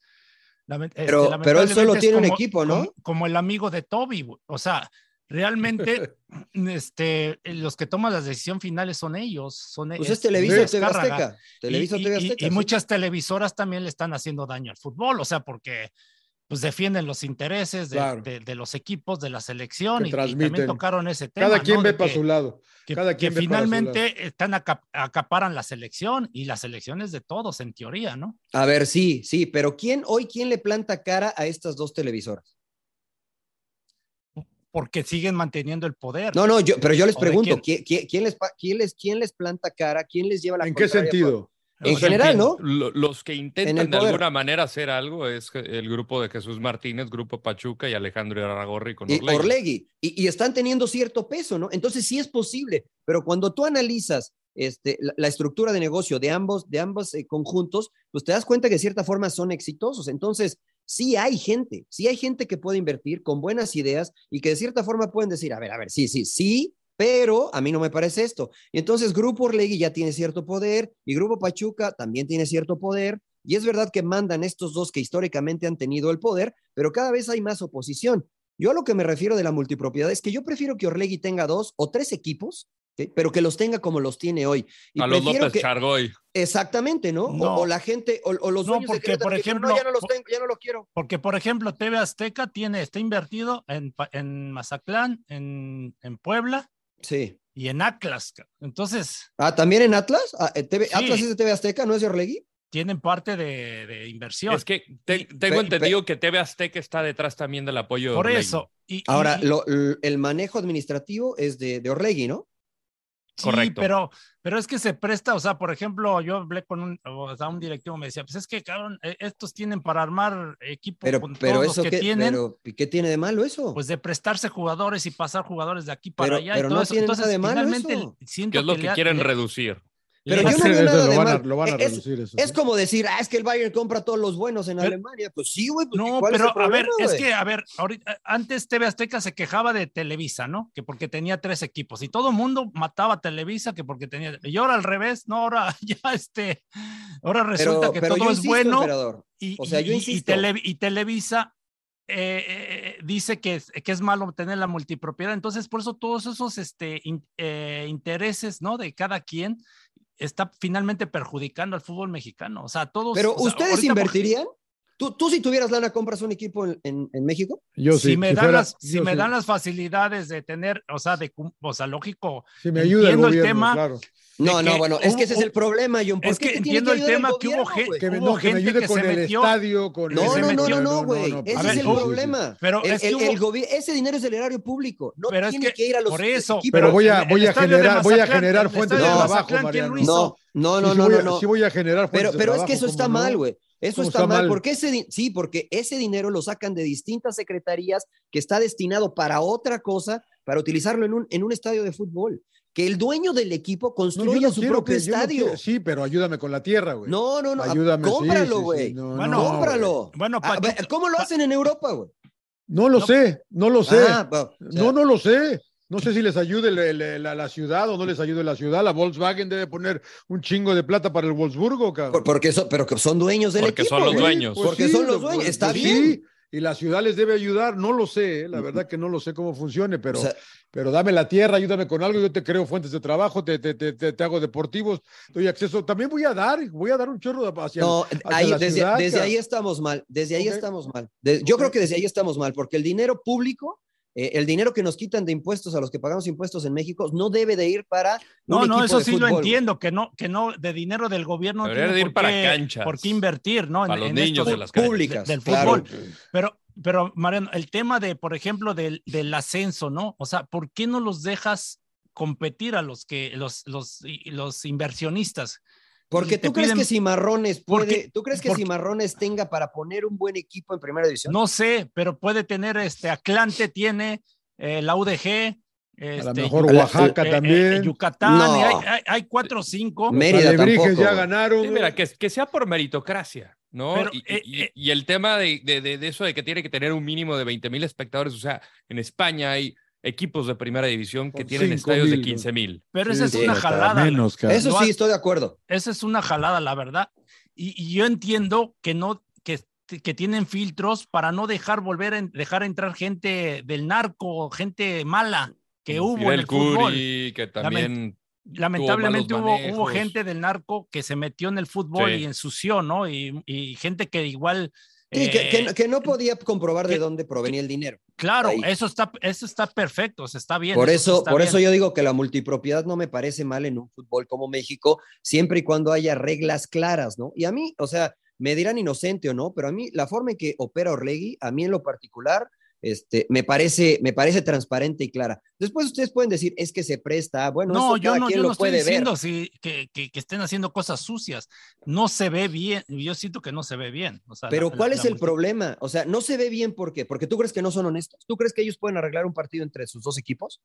Lament- este, Pero- pero él solo tiene un equipo, ¿no? Como, como el amigo de Toby, o sea, realmente [LAUGHS] este, los que toman las decisiones finales son ellos. Son Pues es es Televisa TV. Azteca. Televisa y, TV y- Azteca. y sí. muchas televisoras también le están haciendo daño al fútbol, o sea, porque pues defienden los intereses de, Claro. de- de los equipos de la selección y, y también tocaron ese tema. Cada quien ¿no? ve para su lado. que, cada que quien ve para su finalmente están acap- acaparan la selección y la selección es de todos en teoría, ¿no? A ver, sí, sí, pero ¿quién hoy quién le planta cara a estas dos televisoras? Porque siguen manteniendo el poder. No, no, yo, pero yo les ¿O de pregunto, quién? ¿quién, quién- quién les, quién, les, ¿quién les planta cara? ¿Quién les lleva la ¿En qué sentido? En O sea, general. ¿no? Lo- Los que intentan de alguna manera hacer algo es el grupo de Jesús Martínez, Grupo Pachuca y Alejandro Irarragorri con Y Orlegui. Orlegui. Y, y están teniendo cierto peso, ¿no? Entonces sí es posible, pero cuando tú analizas este, la, la estructura de negocio de ambos, de ambos eh, conjuntos, pues te das cuenta que de cierta forma son exitosos. Entonces, sí hay gente, sí hay gente que puede invertir con buenas ideas y que de cierta forma pueden decir, a ver, a ver, sí, sí, sí, pero a mí no me parece esto. Y entonces Grupo Orlegui ya tiene cierto poder y Grupo Pachuca también tiene cierto poder. Y es verdad que mandan estos dos que históricamente han tenido el poder, pero cada vez hay más oposición. Yo a lo que me refiero de la multipropiedad es que yo prefiero que Orlegui tenga dos o tres equipos, ¿ok? pero que los tenga como los tiene hoy. Y a los López que, Chargoy. Exactamente, ¿no? O- No. O, la gente, o, o los No, dueños de porque, Querétaro por ejemplo, no, ya no los por- tengo, ya no los quiero. Porque, por ejemplo, TV Azteca tiene, está invertido en, en Mazatlán, en, en Puebla Sí. y en Atlas. Entonces, Ah, ¿también en Atlas? Ah, eh, TV Sí. ¿Atlas es de TV Azteca, no es de Orlegui? tienen parte de, de inversión. Es que te- Y- tengo pe- entendido que TV Azteca está detrás también del apoyo de Por Orlegui. eso. Y, Ahora, y- lo- l- el manejo administrativo es de, de Orlegui, ¿no? Sí, correcto. pero, pero es que se presta, o sea, por ejemplo, yo hablé con un, o sea, un directivo, me decía, pues es que, cabrón, eh, estos tienen para armar equipo Pero, con pero todos eso los que qué, tienen, pero, ¿y ¿qué tiene de malo eso? pues de prestarse jugadores y pasar jugadores de aquí para Pero- allá. pero y todo no eso. tiene nada Entonces, de malo finalmente, eso. siento ¿Qué es lo que quieren le- reducir? Pero yo no veo Eso nada de lo van a, mal. lo van a Es- reducir eso. Es ¿sí? como decir, ah, es que el Bayern compra todos los buenos en Pero- Alemania. Pues sí, güey. Pues, No, ¿cuál es pero a ver, es que, a ver, ahorita, antes TV Azteca se quejaba de Televisa, ¿no? Que porque tenía tres equipos y todo el mundo mataba a Televisa que porque tenía. Y ahora al revés, no, ahora [LAUGHS] ya este, ahora resulta Pero, que pero todo es insisto, bueno y, o sea, y- yo y- y insisto. Tele- y Televisa eh, eh, dice que es, que es malo tener la multipropiedad. Entonces, por eso todos esos este, in- eh, intereses, ¿no? De cada quien está finalmente perjudicando al fútbol mexicano. O sea, todos. Pero o sea, ¿ustedes invertirían? ¿Tú, tú si tuvieras lana, compras un equipo en, en- en México? Yo si sí, me si dan fuera- las, si me sí. dan las facilidades de tener, o sea, de, o sea, lógico, Si me ayuda el entiendo el gobierno, tema, claro. No, no, bueno, es que ese es el problema, John. ¿Por es que entiendo el tema que gobierno, hubo gente-? Que me, Hubo no, que me gente ayude que con se el metió- estadio, con No, no, no, no, no, güey. Ese es el problema. pero El, es que el- hubo- el gobi- ese dinero es del erario público. No Pero es tiene que que, ir a los por eso, equipos. Pero voy a, voy a generar, voy a generar fuentes de trabajo, Mazatlán, ¿quién Mariano. No, no, no, no, no. Sí voy a generar fuentes Pero, de pero es trabajo, que eso está mal, güey. Eso ¿Cómo está, está mal, mal? porque ese sí, porque ese dinero lo sacan de distintas secretarías que está destinado para otra cosa, para utilizarlo en un, en un estadio de fútbol. Que el dueño del equipo construya no su quiero propio que- yo no estadio. sí, pero ayúdame con la tierra, güey. No, no, no. Ayúdame, sí, cómpralo, sí, sí, güey. no, Bueno, no, cómpralo. Bueno, Ah, Pachuca- ¿Cómo lo hacen en Europa, güey? No lo No. sé, no lo sé. Ah, bueno, o sea, no, no lo sé. No sé si les ayude la, la- la- la ciudad o no les ayude la ciudad. La Volkswagen debe poner un chingo de plata para el Wolfsburgo, cabrón. Por- porque so- pero que son dueños del Porque equipo. son los dueños. Pues Porque son los dueños, está pues bien. sí, y la ciudad les debe ayudar, no lo sé, eh, la verdad que no lo sé cómo funcione, pero, O sea, pero dame la tierra, ayúdame con algo, yo te creo fuentes de trabajo, te, te, te, te- te hago deportivos, doy acceso, también voy a dar, voy a dar un chorro de- hacia, no, hacia ahí, la desde, ciudad, desde ahí estamos mal. Desde ahí estamos mal. De- yo creo que desde ahí estamos mal, porque el dinero público, eh, el dinero que nos quitan de impuestos a los que pagamos impuestos en México, no debe de ir para. No, un no, eso de sí lo fútbol, entiendo, que no, que no, de dinero del gobierno no Debería tiene de ir por para qué- canchas. por qué invertir, ¿no? Para los niños estos de las canchas. Públicas, del claro. fútbol. Pero, pero, Mariano, el tema de, por ejemplo, del, del ascenso, ¿no? O sea, ¿por qué no los dejas competir a los que, los, los, los inversionistas? Porque tú crees piden- que Cimarrones puede, Porque- tú crees que porque- Cimarrones tenga para poner un buen equipo en primera división? No sé, pero puede tener este Atlante, tiene eh, la UDG. a lo este, mejor Oaxaca eh, eh, también. Yucatán, No. hay, hay- hay cuatro o cinco. Mérida Alebrijes tampoco. ya ganaron. Sí, mira, que, que sea por meritocracia, ¿no? Pero, y, eh, y- eh, y el tema de, de- de- de eso de que tiene que tener un mínimo de 20 mil espectadores, o sea, en España hay equipos de primera división que tienen 5,000, estadios de ¿no? 15 mil. Pero Sí, esa es una jalada. menos. Eso sí, estoy de acuerdo. Esa es una jalada, la verdad. Y, y yo entiendo que no, que, que tienen filtros para no dejar volver a dejar entrar gente del narco, gente mala que hubo en el fútbol. Curi, que también Lamentablemente hubo, gente del narco que se metió en el fútbol Sí. y ensució, ¿no? Y, y gente que igual. Sí, que, que- eh, que no podía comprobar de dónde provenía el dinero. Claro, ahí. eso está, eso está perfecto, o sea, está bien. Por eso, está por bien. eso yo digo que la multipropiedad no me parece mal en un fútbol como México, siempre y cuando haya reglas claras, ¿no? Y a mí, o sea, me dirán inocente o no, pero a mí la forma en que opera Orlegui, a mí en lo particular, este, me parece, me parece transparente y clara. Después ustedes pueden decir, es que se presta, bueno, No, yo no, yo lo no estoy diciendo si, que, que- que estén haciendo cosas sucias. No se ve bien. Yo siento que no se ve bien. o sea, Pero la- ¿cuál la- es la el problema? O sea, no se ve bien, ¿por qué? Porque tú crees que no son honestos. ¿Tú crees que ellos pueden arreglar un partido entre sus dos equipos?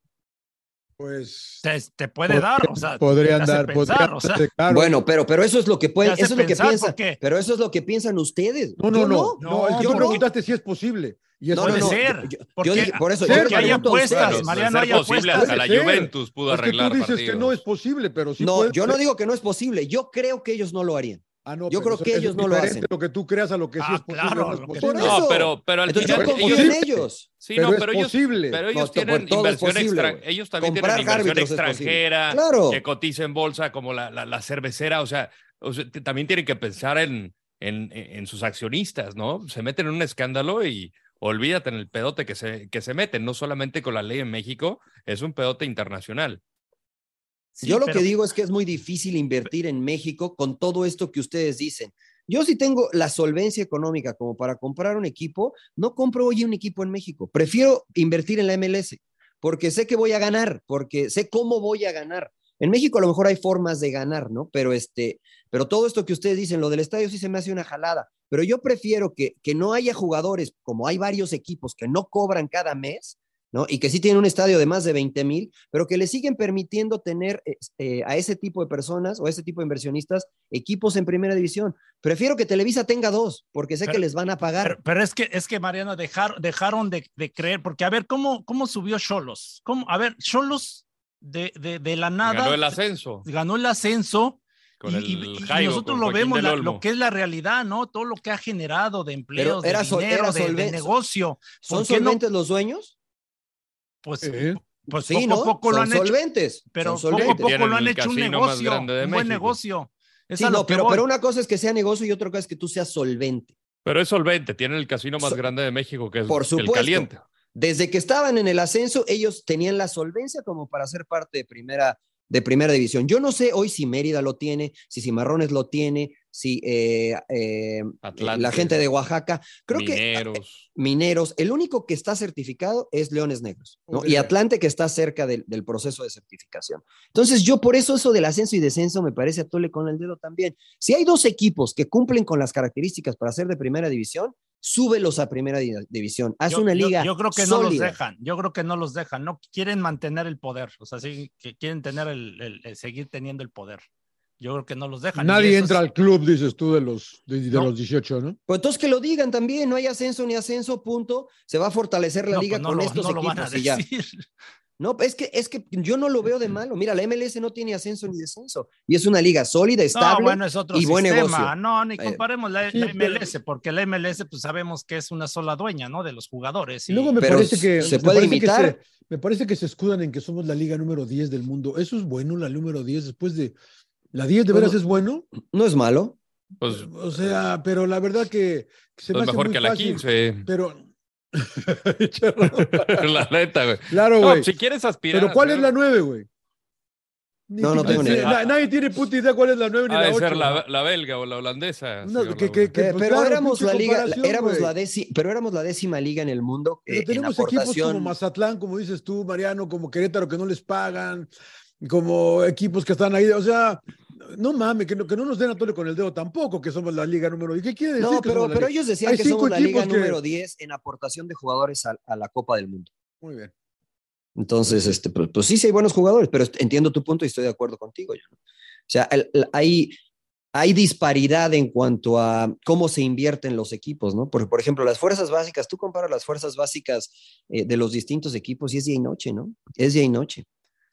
Pues Te, te puede dar, o sea, podrían dar, pensar, podrían o sea, caro. Bueno, pero, pero eso es lo que pueden, hace eso es lo que piensan. Pero eso es lo que piensan ustedes. no, no, Yo no, no, es que yo tú no. preguntaste si es posible. Y eso No, puede no, no, ser. yo- yo- porque yo dije- por eso, yo porque les hay apuestas, ustedes. Mariano, hay posible, apuestas. hasta la Puede. Juventus pudo es que arreglar tú dices partidos. que no es posible, pero sí no, puede yo no digo que no es posible. Yo creo que ellos no lo harían. Ah, no, yo creo que eso ellos es no lo hacen. lo que tú creas a lo que sí Ah, es posible. claro, no es posible. Por No, pero, pero al Entonces yo confío ellos, en ellos. sí, pero no, es pero ellos, posible. pero ellos No, tienen es inversión posible, extra, güey. ellos también Comprar tienen inversión es extranjera, Claro. que cotiza en bolsa como la, la, la cervecera, o sea, o sea, también tienen que pensar en, en, en sus accionistas, ¿no? Se meten en un escándalo y olvídate en el pedote que se, que se meten, no solamente con la ley en México, es un pedote internacional. Sí, yo lo pero- que digo es que es muy difícil invertir en México con todo esto que ustedes dicen. Yo si tengo la solvencia económica como para comprar un equipo, no compro hoy un equipo en México. Prefiero invertir en la MLS porque sé que voy a ganar, porque sé cómo voy a ganar. En México a lo mejor hay formas de ganar, ¿no? Pero este, pero todo esto que ustedes dicen, lo del estadio sí se me hace una jalada. Pero yo prefiero que, que no haya jugadores, como hay varios equipos que no cobran cada mes, ¿no? Y que sí tienen un estadio de más de 20 mil, pero que le siguen permitiendo tener eh, a ese tipo de personas o a ese tipo de inversionistas equipos en primera división. Prefiero que Televisa tenga dos, porque sé Pero- que les van a pagar. Pero, pero es que, es que Mariano, dejar, dejaron de, de creer, porque a ver, ¿cómo, cómo subió Cholos? ¿Cómo? A ver, Cholos de, de, de la nada Ganó el ascenso ganó el ascenso con y, el y- y Jaigo, nosotros lo vemos, la- lo que es la realidad, ¿no? Todo lo que ha generado de empleos, era de sol- dinero, era de- de, solven- negocio. ¿Son solventes los dueños? Pues, Eh, pues Sí, poco ¿no? a poco lo Son han hecho, solventes. pero son poco a poco lo han hecho un negocio, un buen México. negocio. Es Sí, lo no, que pero, voy. pero una cosa es que sea negocio y otra cosa es que tú seas solvente. Pero es solvente, tienen el casino más So- grande de México, que es Por el supuesto. caliente. Desde que estaban en el ascenso, ellos tenían la solvencia como para ser parte de primera, de primera división. Yo no sé hoy si Mérida lo tiene, si Cimarrones lo tiene, si eh, eh, Atlante, la gente de Oaxaca. Creo que Mineros. Mineros, el único que está certificado es Leones Negros. Y Atlante que está cerca del, del proceso de certificación. Entonces, yo por eso eso del ascenso y descenso me parece a tole con el dedo también. Si hay dos equipos que cumplen con las características para ser de primera división, súbelos a primera di- división. Haz Yo- una yo- liga Yo, creo que no los dejan. Yo creo que no los dejan. No quieren mantener el poder. O sea, sí, que quieren tener el, el- el seguir teniendo el poder. Yo creo que no los dejan. Nadie entra es- al club, dices tú, de los, de, de No. los 18, ¿no? Pues entonces que lo digan también, no hay ascenso ni ascenso, punto. Se va a fortalecer la no, liga pues no con lo- estos no lo van a equipos y ya. decir. No, es que, es que yo no lo veo de malo. Mira, la MLS no tiene ascenso ni descenso. Y es una liga sólida, estable no, bueno, es otro y buen sistema. negocio. No, ni Eh, comparemos la, sí, la pero- MLS, porque la MLS, pues sabemos que es una sola dueña, ¿no? De los jugadores. Y luego me Pero parece que se puede imitar. se- me parece que se escudan en que somos la liga número 10 del mundo. Eso es bueno, la número 10, después de. ¿La 10 de Bueno, veras es bueno? No es malo. Pues, O sea, pero la verdad que se me pues hace mejor muy que la fácil, 15. Pero. [LAUGHS] [LAUGHS] La neta, güey. claro, No, güey. si quieres aspirar. pero ¿cuál es la 9, güey? Ni No, no tengo ni idea. na- Nadie tiene puta idea cuál es la 9 ni Ha la de 8. ser la, la belga o la holandesa. No, que- que- que- Eh, pues pero claro, éramos la liga, éramos la décima, pero éramos la décima liga en el mundo Pero eh, en tenemos equipos como aportación. Mazatlán, como dices tú, Mariano, como Querétaro, que no les pagan, como equipos que están ahí. O sea, no mames, que no, que no nos den a tole con el dedo tampoco, que somos la liga número 10. ¿Qué quiere decir? No, que pero, pero ellos decían Hay que somos la liga que- número 10 en aportación de jugadores a, a la Copa del Mundo. Muy bien. Entonces, este, pues, pues sí, sí hay buenos jugadores, pero entiendo tu punto y estoy de acuerdo contigo. O sea, el- el- hay, hay disparidad en cuanto a cómo se invierten los equipos, ¿no? Por, por ejemplo, las fuerzas básicas, tú comparas las fuerzas básicas eh, de los distintos equipos y es día y noche, ¿no? Es día y noche.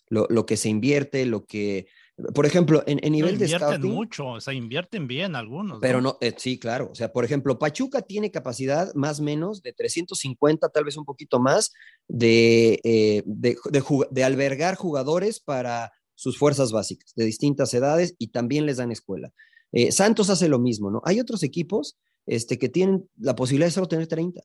Lo, lo que se invierte, lo que, por ejemplo, en, en nivel de invierten mucho, o sea, invierten bien algunos. pero no, eh, sí, claro. O sea, por ejemplo, Pachuca tiene capacidad más o menos de 350, tal vez un poquito más, de, eh, de, de albergar jugadores para sus fuerzas básicas de distintas edades y también les dan escuela. Eh, Santos hace lo mismo, ¿no? Hay otros equipos este, que tienen la posibilidad de solo tener 30,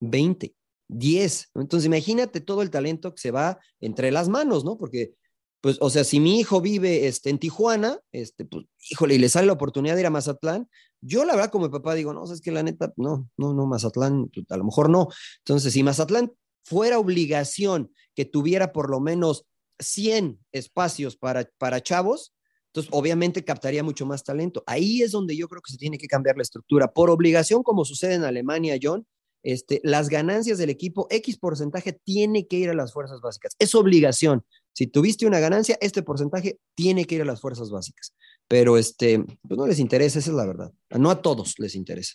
20, 10. ¿no? Entonces, imagínate todo el talento que se va entre las manos, ¿no? Porque pues, o sea, si mi hijo vive este, en Tijuana, este, pues, híjole, y le sale la oportunidad de ir a Mazatlán, yo la verdad como papá digo, no, es que la neta, no, no, no, Mazatlán, pues, a lo mejor no. Entonces, si Mazatlán fuera obligación que tuviera por lo menos 100 espacios para, para chavos, entonces obviamente captaría mucho más talento. Ahí es donde yo creo que se tiene que cambiar la estructura. Por obligación, como sucede en Alemania, John, este, las ganancias del equipo, X porcentaje tiene que ir a las fuerzas básicas. Es obligación. Si tuviste una ganancia, este porcentaje tiene que ir a las fuerzas básicas. Pero este, pues no les interesa, esa es la verdad. No a todos les interesa.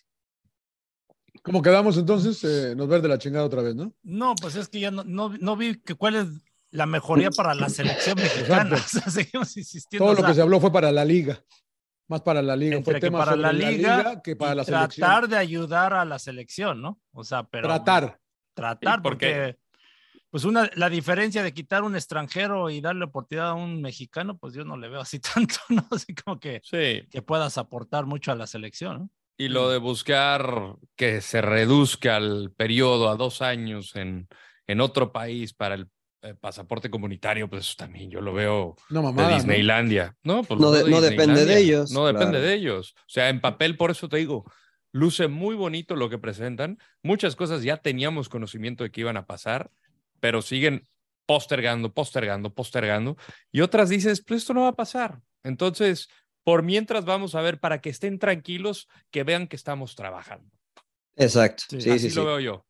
¿Cómo quedamos entonces? Eh, nos ver de la chingada otra vez, ¿no? No, pues es que ya no, no, no vi que cuál es la mejoría para la selección mexicana. [LAUGHS] O sea, seguimos insistiendo. Todo o lo sea, que se habló fue para la liga. Más para la liga. entre Fue que tema para sobre la liga, que para la selección. tratar de ayudar a la selección, ¿no? O sea, pero Tratar. tratar porque pues una la diferencia de quitar un extranjero y darle oportunidad a un mexicano, pues yo no le veo así [LAUGHS] tanto, ¿no? Así como que, Sí, que puedas aportar mucho a la selección, ¿no? y lo de buscar que se reduzca el periodo a dos años en, en otro país para el eh, pasaporte comunitario, pues eso también yo lo veo No, de mamada. ¿no? Disneylandia. No, pues No de- no depende de ellos, No depende claro. de ellos. O sea, en papel, por eso te digo, luce muy bonito lo que presentan. Muchas cosas ya teníamos conocimiento de que iban a pasar, pero siguen postergando, postergando, postergando. Y otras dices, pues esto no va a pasar. Entonces, por mientras vamos a ver para que estén tranquilos, que vean que estamos trabajando. Exacto. Sí, Sí, Así sí, lo veo yo.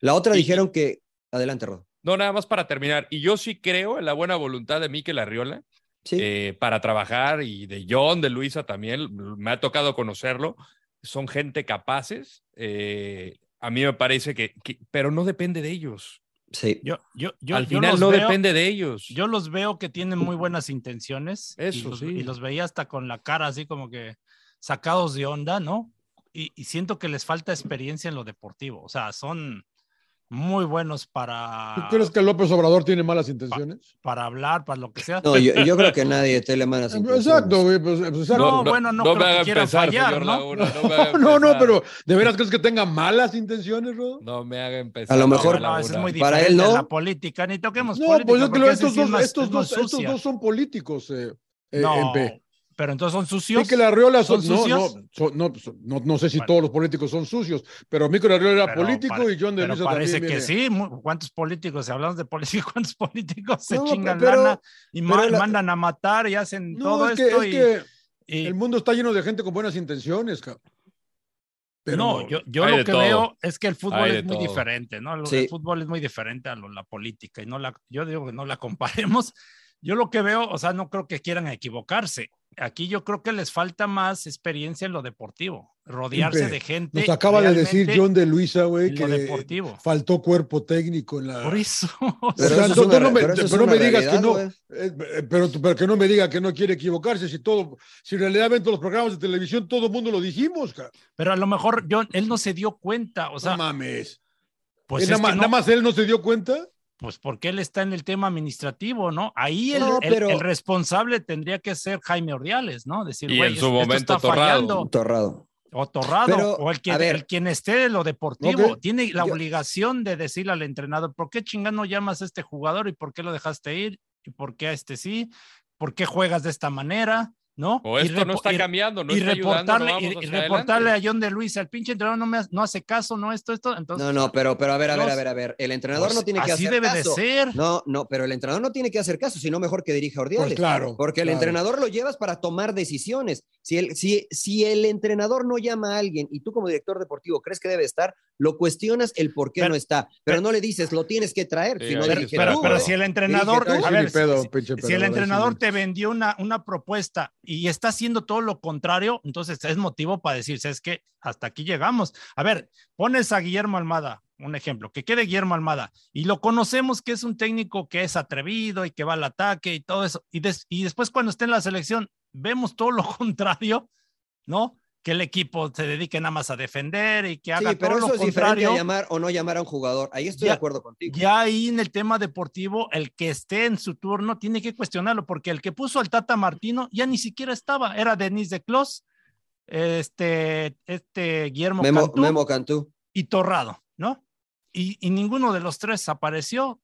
La otra Y- dijeron que. Adelante, Rod. No, nada más para terminar. Y yo sí creo en la buena voluntad de Mikel Arriola Sí. eh, para trabajar y de John, de Luisa también. Me ha tocado conocerlo. Son gente capaces. eh, a mí me parece que, que- pero no depende de ellos. Sí. Yo, yo, yo, Al yo final los no veo- depende de ellos. Yo los veo que tienen muy buenas intenciones. y Eso los, sí. Y los veía hasta con la cara así como que sacados de onda, ¿no? Y, y siento que les falta experiencia en lo deportivo. O sea, son muy buenos para, ¿Tú crees que López Obrador tiene malas intenciones? para hablar, para lo que sea. No, yo, yo creo que nadie tiene malas intenciones. Exacto, güey. Pues, pues, exacto. No, bueno, no creo me que haga quiera empezar, fallar, señor ¿no? Laguna, no, [LAUGHS] No, no, pero ¿de veras crees que tenga malas intenciones, Rodo? No me haga empezar. A lo mejor- No, es muy Para diferente él, ¿no? la política. Ni toquemos No, política. pues es que estos, dos, más- estos, dos, estos dos son políticos. Eh, eh, No, MP. Pero entonces son sucios. Mikel Arriola son, ¿Son no, sucios? no, son- no, son- no, no sé si Bueno. todos los políticos son sucios, pero Mikel Arriola era Pero político pare- y John de Luisa parece también que sí. ¿Cuántos políticos, si hablamos de política, [LAUGHS] cuántos políticos se No, chingan pero- lana y la- mandan a matar y hacen No, todo es que, esto? es y, que y- el mundo está lleno de gente con buenas intenciones, cabrón. Pero no, yo, yo lo que todo. veo es que el fútbol Hay es muy todo. diferente, ¿no? El, Sí. el fútbol es muy diferente a lo- la política y no la, yo digo que no la [LAUGHS] comparemos. Yo lo que veo, o sea, no creo que quieran equivocarse, aquí yo creo que les falta más experiencia en lo deportivo, rodearse de gente. Nos acaba de decir John de Luisa, güey, que lo deportivo. faltó cuerpo técnico en la. Por eso. Pero no- me- digas que no. Eh, eh, pero, pero que no me diga que no quiere equivocarse, si todo, si en realidad ven todos los programas de televisión, todo el mundo lo dijimos, ca- Pero a lo mejor John, él no se dio cuenta, o sea, no mames. pues, nada, más, nada más él no se dio cuenta. Pues porque él está en el tema administrativo, ¿no? Ahí el, No, pero- el responsable tendría que ser Jaime Ordiales, ¿no? Decir, Y güey, en su esto momento está Torrado. fallando. Torrado. O Torrado, Pero, o el quien, a ver. el quien esté de lo deportivo, tiene la Yo- obligación de decirle al entrenador, ¿por qué chingado no llamas a este jugador y por qué lo dejaste ir? ¿Y por qué a este sí? ¿Por qué juegas de esta manera? ¿No? O Y esto no está cambiando, no y está ayudando, reportarle, no y- vamos y hacia reportarle adelante. a John de Luis, al pinche entrenador no, me, no hace caso, no esto, esto. Entonces, No, no, pero, pero a ver, a ver, a ver, a ver. El entrenador pues, no tiene que así hacer debe caso. de ser. No, no, pero el entrenador no tiene que hacer caso, sino mejor que dirija a Ordiales. Pues claro. Porque el entrenador lo llevas para tomar decisiones. Si el, si, si el entrenador no llama a alguien y tú como director deportivo crees que debe estar, lo cuestionas el por qué Pero- no está. Pero, no le dices, lo tienes que traer. Sí, si no ahí pero, pero- tú, pero si el entrenador, a ver, si- el entrenador te vendió una, una propuesta y está haciendo todo lo contrario, entonces es motivo para decir, es que hasta aquí llegamos. A ver, pones a Guillermo Almada, un ejemplo, que quede Guillermo Almada, y lo conocemos que es un técnico que es atrevido y que va al ataque y todo eso, y, y después cuando esté en la selección, vemos todo lo [LAUGHS] contrario, ¿no? Que el equipo se dedique nada más a defender y que haga Sí, pero todo eso lo es diferente contrario. a llamar o no llamar a un jugador. Ahí estoy Ya- de acuerdo contigo. Ya ahí en el tema deportivo, el que esté en su turno tiene que cuestionarlo, porque el que puso al Tata Martino ya ni siquiera estaba, era Denis de Clos, este, este Guillermo Memo, Cantú Memo Cantú. y Torrado, ¿no? Y, y ninguno de los tres apareció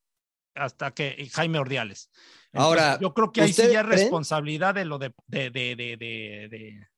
hasta que Jaime Ordiales. Ahora, yo creo que ahí sí ¿ustedes ya creen? responsabilidad de lo de, de, de, de,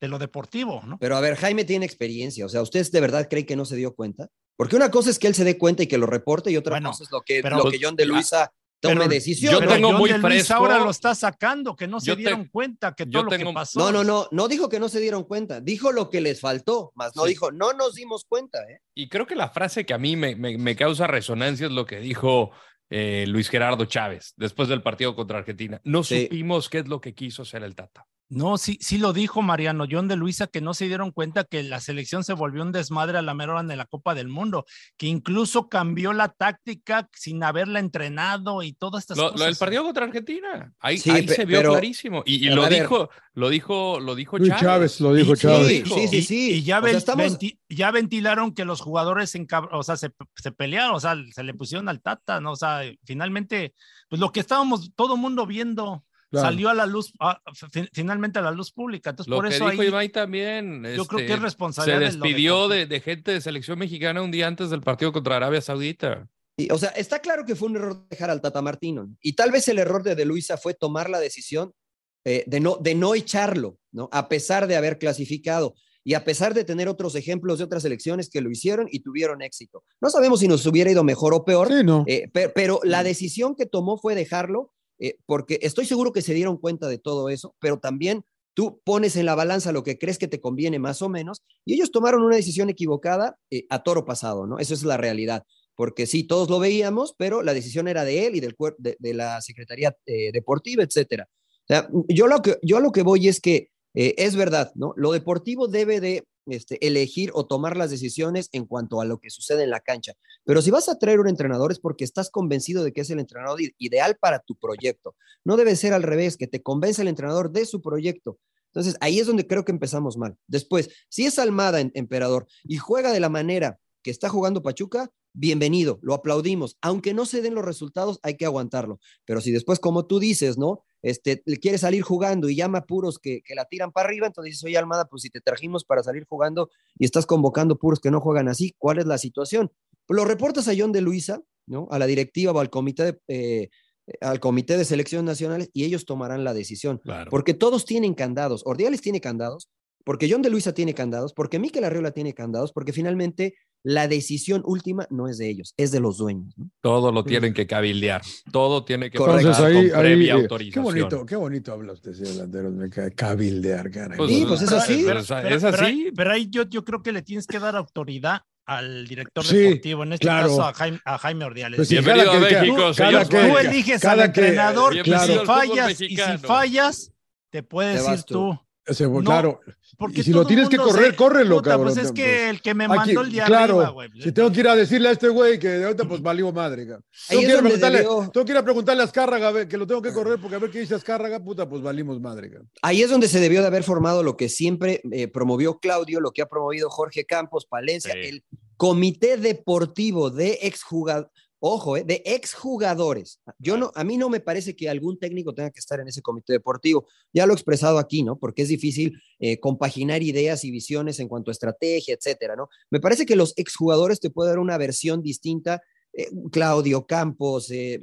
de, lo deportivo, ¿no? Pero a ver, Jaime tiene experiencia. O sea, ¿ustedes de verdad creen que no se dio cuenta? Porque una cosa es que él se dé cuenta y que lo reporte, y otra Bueno, cosa es lo que, pero- lo que John de Luisa tome pero- decisión. yo ¿no? tengo John muy de Luis fresco- ahora lo está sacando, que no se te- dieron cuenta que yo todo lo tengo- que pasó. No, no, no, no dijo que no se dieron cuenta, dijo lo que les faltó, más no Sí. dijo, no nos dimos cuenta, ¿eh? Y creo que la frase que a mí me, me- me causa resonancia es lo que dijo eh, Luis Gerardo Chávez después del partido contra Argentina. No Sí. supimos qué es lo que quiso hacer el Tata. No, sí, sí lo dijo Mariano John de Luisa, que no se dieron cuenta que la selección se volvió un desmadre a la mera hora de la Copa del Mundo, que incluso cambió la táctica sin haberla entrenado y todas estas Lo, cosas. lo del partido contra Argentina, ahí, Sí, ahí pe- se vio pero- clarísimo. Y, lo ver. dijo, lo dijo, lo dijo Luis Chávez. Chávez lo dijo Chávez. Sí, sí, sí, Y- ya, O sea, ven- estamos- venti- ya ventilaron que los jugadores encab- o sea, se, se pelearon, o sea, se le pusieron al Tata, ¿no? O sea, finalmente, pues lo que estábamos todo mundo viendo Claro. salió a la luz, a- fi- finalmente a la luz pública. Entonces, Lo por que eso dijo ahí, Imai también. yo creo este, que es se responsabilidad de lo despidió de, de gente de selección mexicana un día antes del partido contra Arabia Saudita. Y, o sea, está claro que fue un error dejar al Tata Martino. ¿no? Y tal vez el error de De Luisa fue tomar la decisión eh, de, no, de no echarlo, ¿no? A pesar de haber clasificado y a pesar de tener otros ejemplos de otras elecciones que lo hicieron y tuvieron éxito. No sabemos si nos hubiera ido mejor o peor, Sí, no. eh, pe- pero, la decisión que tomó fue dejarlo, eh, porque estoy seguro que se dieron cuenta de todo eso, pero también tú pones en la balanza lo que crees que te conviene más o menos, y ellos tomaron una decisión equivocada eh, a toro pasado, ¿no? Eso es la realidad, porque sí, todos lo veíamos, pero la decisión era de él y del de, de la Secretaría eh, Deportiva, etcétera. Yo, lo que, yo lo que voy es que es verdad, ¿no? Lo deportivo debe de este, elegir o tomar las decisiones en cuanto a lo que sucede en la cancha. Pero si vas a traer un entrenador es porque estás convencido de que es el entrenador ideal para tu proyecto. No debe ser al revés, que te convence el entrenador de su proyecto. Entonces, ahí es donde creo que empezamos mal. Después, si es Almada, emperador, y juega de la manera que está jugando Pachuca, bienvenido, lo aplaudimos. Aunque no se den los resultados, hay que aguantarlo. Pero si después, como tú dices, ¿no? Este, le quiere salir jugando y llama a puros que, que la tiran para arriba, entonces dices, oye, Almada, pues si te trajimos para salir jugando y estás convocando puros que no juegan así, ¿cuál es la situación? Pues lo reportas a John de Luisa, ¿no? A la directiva o al comité de, eh, al comité de selecciones nacionales y ellos tomarán la decisión. Claro. Porque todos tienen candados. Ordiales tiene candados, porque John de Luisa tiene candados, porque Miquel Arriola tiene candados, porque finalmente la decisión última no es de ellos, es de los dueños. ¿no? Todo lo tienen que cabildear. Todo tiene que Entonces ahí, con ahí, previa qué autorización. bonito, qué bonito habla usted, señor Landeros, me cae cabildear, caray. Pues, Sí, pues es pero- así. pero- Pero, es pero así. ahí, pero ahí yo, yo creo que le tienes que dar autoridad al director Sí, deportivo, en este claro. caso a Jaime, a Jaime Ordiales. Pues sí, Bienvenido cada a que- México, cada señor que- Tú eliges cada al que- entrenador y Bienvenido si fallas, y si fallas, te puedes Te ir vas tú. No, claro. Porque Y si lo tienes que correr, se- córrelo, Puta, cabrón. Pues es que Pues, el que me mandó el día claro, arriba, güey. si tengo que ir a decirle a este güey que de ahorita pues valió madre, cabrón. Tengo es que, ir a donde preguntarle, debió- tengo que ir a preguntarle a Azcárraga a ver, que lo tengo que correr porque a ver qué dice Azcárraga, puta, pues valimos madre, cabrón. Ahí es donde se debió de haber formado lo que siempre eh, promovió Claudio, lo que ha promovido Jorge Campos, Palencia, Sí. el comité deportivo de exjugadores. Ojo, eh, de exjugadores. Yo no, a mí no me parece que algún técnico tenga que estar en ese comité deportivo. Ya lo he expresado aquí, ¿no? Porque es difícil eh, compaginar ideas y visiones en cuanto a estrategia, etcétera, ¿no? Me parece que los exjugadores te pueden dar una versión distinta. eh, Claudio Campos, eh,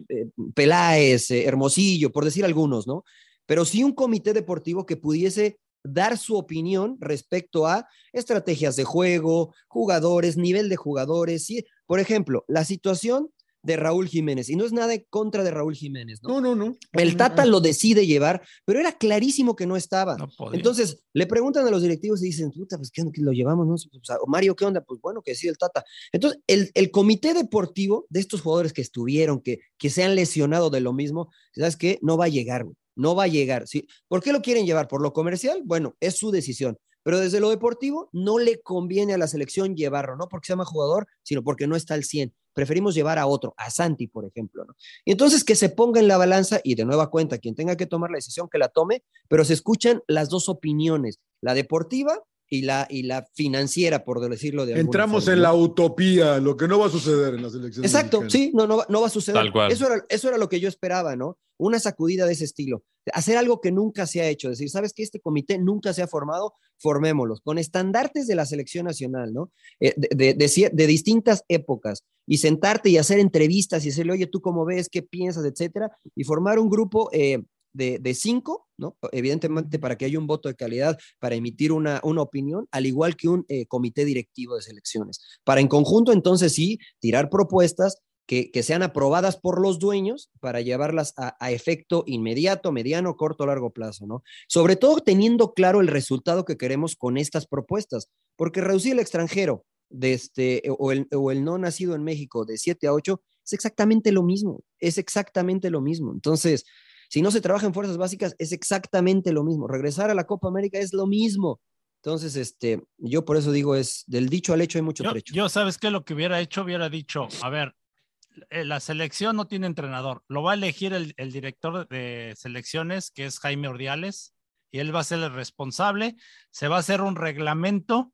Peláez, Hermosillo, por decir algunos, ¿no? pero sí un comité deportivo que pudiese dar su opinión respecto a estrategias de juego, jugadores, nivel de jugadores. ¿sí? Por ejemplo, la situación de Raúl Jiménez, y no es nada en contra de Raúl Jiménez, ¿no? No, no, no. El Tata lo decide llevar, pero era clarísimo que no estaba. No. Entonces, le preguntan a los directivos y dicen, puta, pues, ¿qué onda lo llevamos? No? O sea, Mario, ¿qué onda? Pues bueno, que decide el Tata. Entonces, el, el comité deportivo de estos jugadores que estuvieron, que, que se han lesionado de lo mismo, ¿sabes qué? No va a llegar, güey. No va a llegar. ¿sí? ¿Por qué lo quieren llevar? ¿Por lo comercial? Bueno, es su decisión. Pero desde lo deportivo, no le conviene a la selección llevarlo, no porque sea más jugador, sino porque no está al 100. Preferimos llevar a otro, a Santi, por ejemplo. ¿no? Y entonces que se ponga en la balanza y de nueva cuenta, quien tenga que tomar la decisión, que la tome, pero se escuchan las dos opiniones, la deportiva y la, y la financiera, por decirlo de alguna Entramos forma, en la utopía, lo que no va a suceder en las elecciones. Exacto, mexicanas. sí, no, no, va- no va a suceder. Tal cual. Eso era, eso era lo que yo esperaba, ¿no? Una sacudida de ese estilo. Hacer algo que nunca se ha hecho. Decir, ¿sabes que Este comité nunca se ha formado, formémoslos, con estandartes de la selección nacional, ¿no? Eh, de, de- de cier- de distintas épocas. Y sentarte y hacer entrevistas y decirle, oye, ¿tú cómo ves? ¿Qué piensas? Etcétera. Y formar un grupo eh, de, cinco, ¿no? Evidentemente para que haya un voto de calidad, para emitir una, una opinión, al igual que un eh, comité directivo de selecciones. Para en conjunto, entonces sí, tirar propuestas que, que sean aprobadas por los dueños para llevarlas a, a efecto inmediato, mediano, corto, largo plazo, ¿no? Sobre todo teniendo claro el resultado que queremos con estas propuestas, porque reducir el extranjero de este, o, el, o el no nacido en México de 7 a 8 es exactamente lo mismo, es exactamente lo mismo. Entonces, si no se trabaja en fuerzas básicas, es exactamente lo mismo. Regresar a la Copa América es lo mismo. Entonces, este, yo por eso digo, es del dicho al hecho hay mucho Yo, trecho. yo, ¿sabes qué? Lo que hubiera hecho, hubiera dicho, a ver, eh, la selección no tiene entrenador, lo va a elegir el, el director de selecciones, que es Jaime Ordiales, y él va a ser el responsable, se va a hacer un reglamento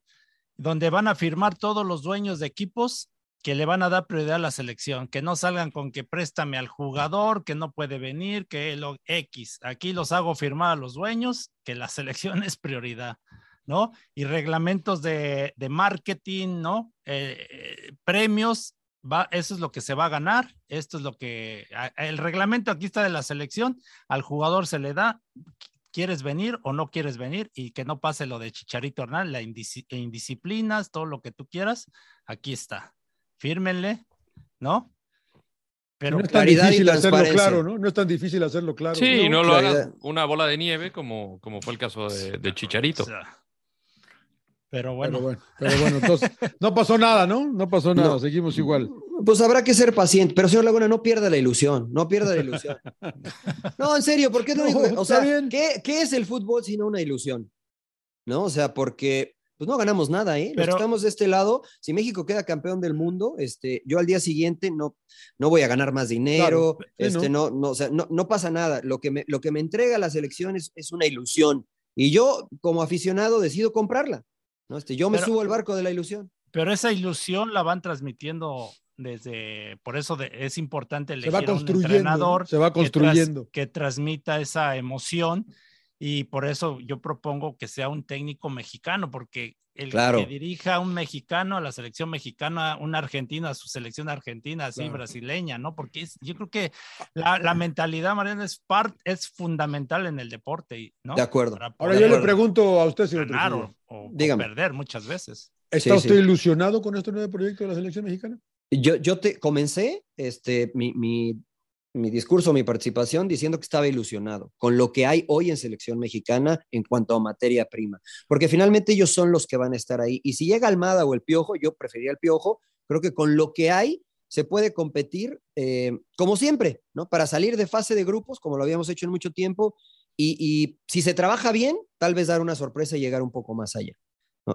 donde van a firmar todos los dueños de equipos que le van a dar prioridad a la selección, que no salgan con que préstame al jugador, que no puede venir, que lo X. Aquí los hago firmar a los dueños, que la [LAUGHS] selección es prioridad, ¿no? Y reglamentos de, de marketing, ¿no? Eh, eh, premios, eso es lo que se va a ganar, esto es lo que, el reglamento aquí está de la selección, al jugador se le da, quieres venir o no quieres venir y que no pase lo de Chicharito Hernán, la indis- indisciplinas, todo lo que tú quieras, aquí está. Fírmenle, ¿no? Pero no es tan difícil hacerlo claro, ¿no? No es tan difícil hacerlo claro. Sí, No, no, lo claridad. hagas una bola de nieve como, como fue el caso de, de Chicharito. o sea, pero Pero bueno, bueno, pero bueno, entonces [LAUGHS] no pasó nada, ¿no? No pasó nada, No. seguimos igual. Pues habrá que ser paciente, pero señor Laguna, no pierda la ilusión, no pierda la ilusión. [LAUGHS] No, en serio, ¿por qué No, que- o sea. ¿qué, qué es el fútbol sino una ilusión? ¿No? O sea, porque pues no ganamos nada, ¿eh? Los Pero- que estamos de este lado, si México queda campeón del mundo, este, yo al día siguiente no, no voy a ganar más dinero, Claro, este, no, no, o sea, no, no pasa nada. Lo que me, lo que me entrega la selección es, es una ilusión. Y yo, como aficionado, decido comprarla. ¿no? Este, yo me Pero- subo al barco de la ilusión. pero esa ilusión la van transmitiendo desde, por eso de- es importante Se elegir va a un construyendo, entrenador se va que tras- construyendo. que transmita esa emoción y por eso yo propongo que sea un técnico mexicano, porque el Claro. que dirija a un mexicano a la selección mexicana, un argentino a su selección argentina, así Claro. brasileña, ¿no? Porque es- yo creo que la, la mentalidad, Mariana, es, part, es fundamental en el deporte, y- ¿no? De acuerdo. Para Ahora yo le acuerdo. pregunto a usted, señor ganar o, o- o perder muchas veces. ¿está Sí, usted sí. ilusionado con este nuevo proyecto de la selección mexicana? Yo, yo te comencé este, mi, mi, mi discurso, mi participación, diciendo que estaba ilusionado con lo que hay hoy en selección mexicana en cuanto a materia prima, porque finalmente ellos son los que van a estar ahí. Y si llega Almada o el Piojo, yo preferiría el Piojo, creo que con lo que hay se puede competir eh, como siempre, ¿no? Para salir de fase de grupos, como lo habíamos hecho en mucho tiempo, y, y si se trabaja bien, tal vez dar una sorpresa y llegar un poco más allá.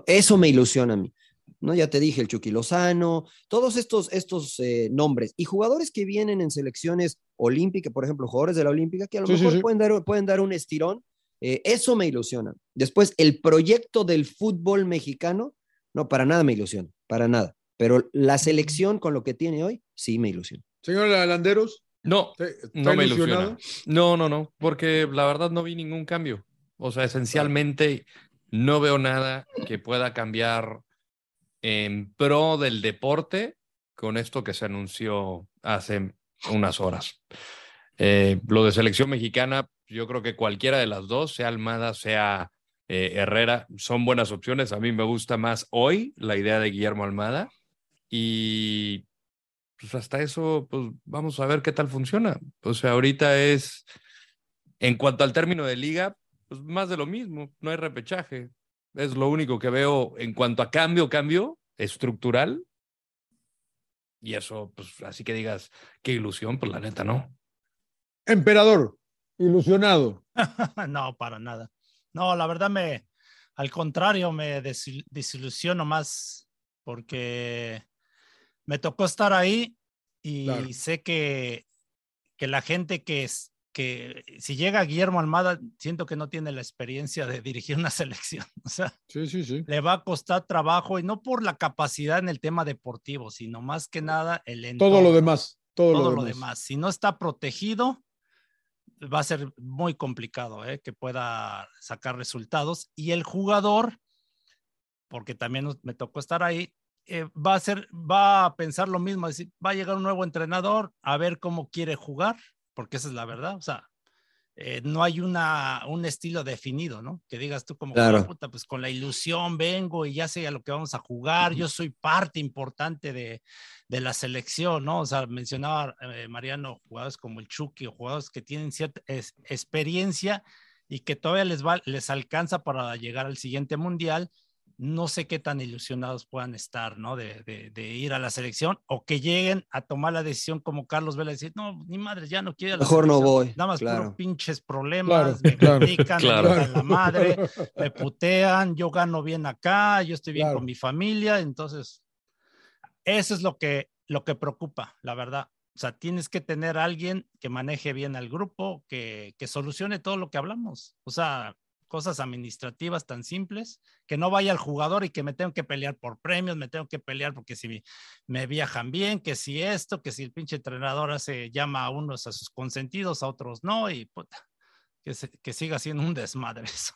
Eso me ilusiona a mí. ¿No? Ya te dije, el Chucky Lozano, todos estos, estos eh, nombres y jugadores que vienen en selecciones olímpicas, por ejemplo, jugadores de la olímpica, que a lo Sí, mejor sí. Pueden, dar, pueden dar un estirón, eh, eso me ilusiona. Después, el proyecto del fútbol mexicano, no, para nada me ilusiona, para nada. Pero la selección con lo que tiene hoy, sí me ilusiona. Señor Landeros, No, ¿está está no me ilusionado? ilusiona. No, no, no, porque la verdad no vi ningún cambio. O sea, esencialmente no veo nada que pueda cambiar en pro del deporte con esto que se anunció hace unas horas. Eh, lo de selección mexicana, yo creo que cualquiera de las dos, sea Almada, sea eh, Herrera, son buenas opciones. A mí me gusta más hoy la idea de Guillermo Almada y pues hasta eso, pues vamos a ver qué tal funciona. O sea, ahorita es, en cuanto al término de liga, pues más de lo mismo, no hay repechaje. Es lo único que veo en cuanto a cambio, cambio estructural. Y eso, pues así que digas, qué ilusión, pues la neta no. Emperador, ilusionado. [LAUGHS] no, para nada. No, la verdad me, al contrario, me desil- desilusiono más porque me tocó estar ahí y Claro. sé que, que la gente que es, que si llega Guillermo Almada, siento que no tiene la experiencia de [LAUGHS] dirigir una selección. O sea, Sí, sí, sí. le va a costar trabajo y no por la capacidad en el tema deportivo, sino más que nada el Todo lo entorno demás. Todo, todo lo lo demás. Si no está protegido, va a ser muy complicado ¿eh? que pueda sacar resultados. Y el jugador, porque también me tocó estar ahí, eh, va a ser, va a pensar lo mismo, decir, va a llegar un nuevo entrenador a ver cómo quiere jugar, porque esa es la verdad. O sea, eh, no hay una, un estilo definido, ¿no? Que digas tú como, Claro. "Ah, puta, pues con la ilusión vengo y ya sé a lo que vamos a jugar, yo soy parte importante de, de la selección, ¿no? O sea, mencionaba eh, Mariano jugadores como el Chucky o jugadores que tienen cierta es- experiencia y que todavía les, va, les alcanza para llegar al siguiente mundial. No sé qué tan ilusionados puedan estar, ¿no? De, de- de ir a la selección o que lleguen a tomar la decisión como Carlos Vela, decir, no, ni madre, ya no quiero ir a la Mejor no selección". voy, Nada más claro. puros pinches problemas, Claro, me claro. [LAUGHS] critican, me la madre, [LAUGHS] me putean, yo gano bien acá, yo estoy bien con mi familia, entonces eso es lo que, lo que preocupa, la verdad. O sea, tienes que tener a alguien que maneje bien al grupo, que, que solucione todo lo que hablamos. O sea, cosas administrativas tan simples, que no vaya al jugador y que me tengo que pelear por premios, me tengo que pelear porque si me, viajan bien, que si esto, que si el pinche entrenador hace, llama a unos a sus consentidos, a otros no, y puta, que, se- siga siendo un desmadre [LAUGHS] eso.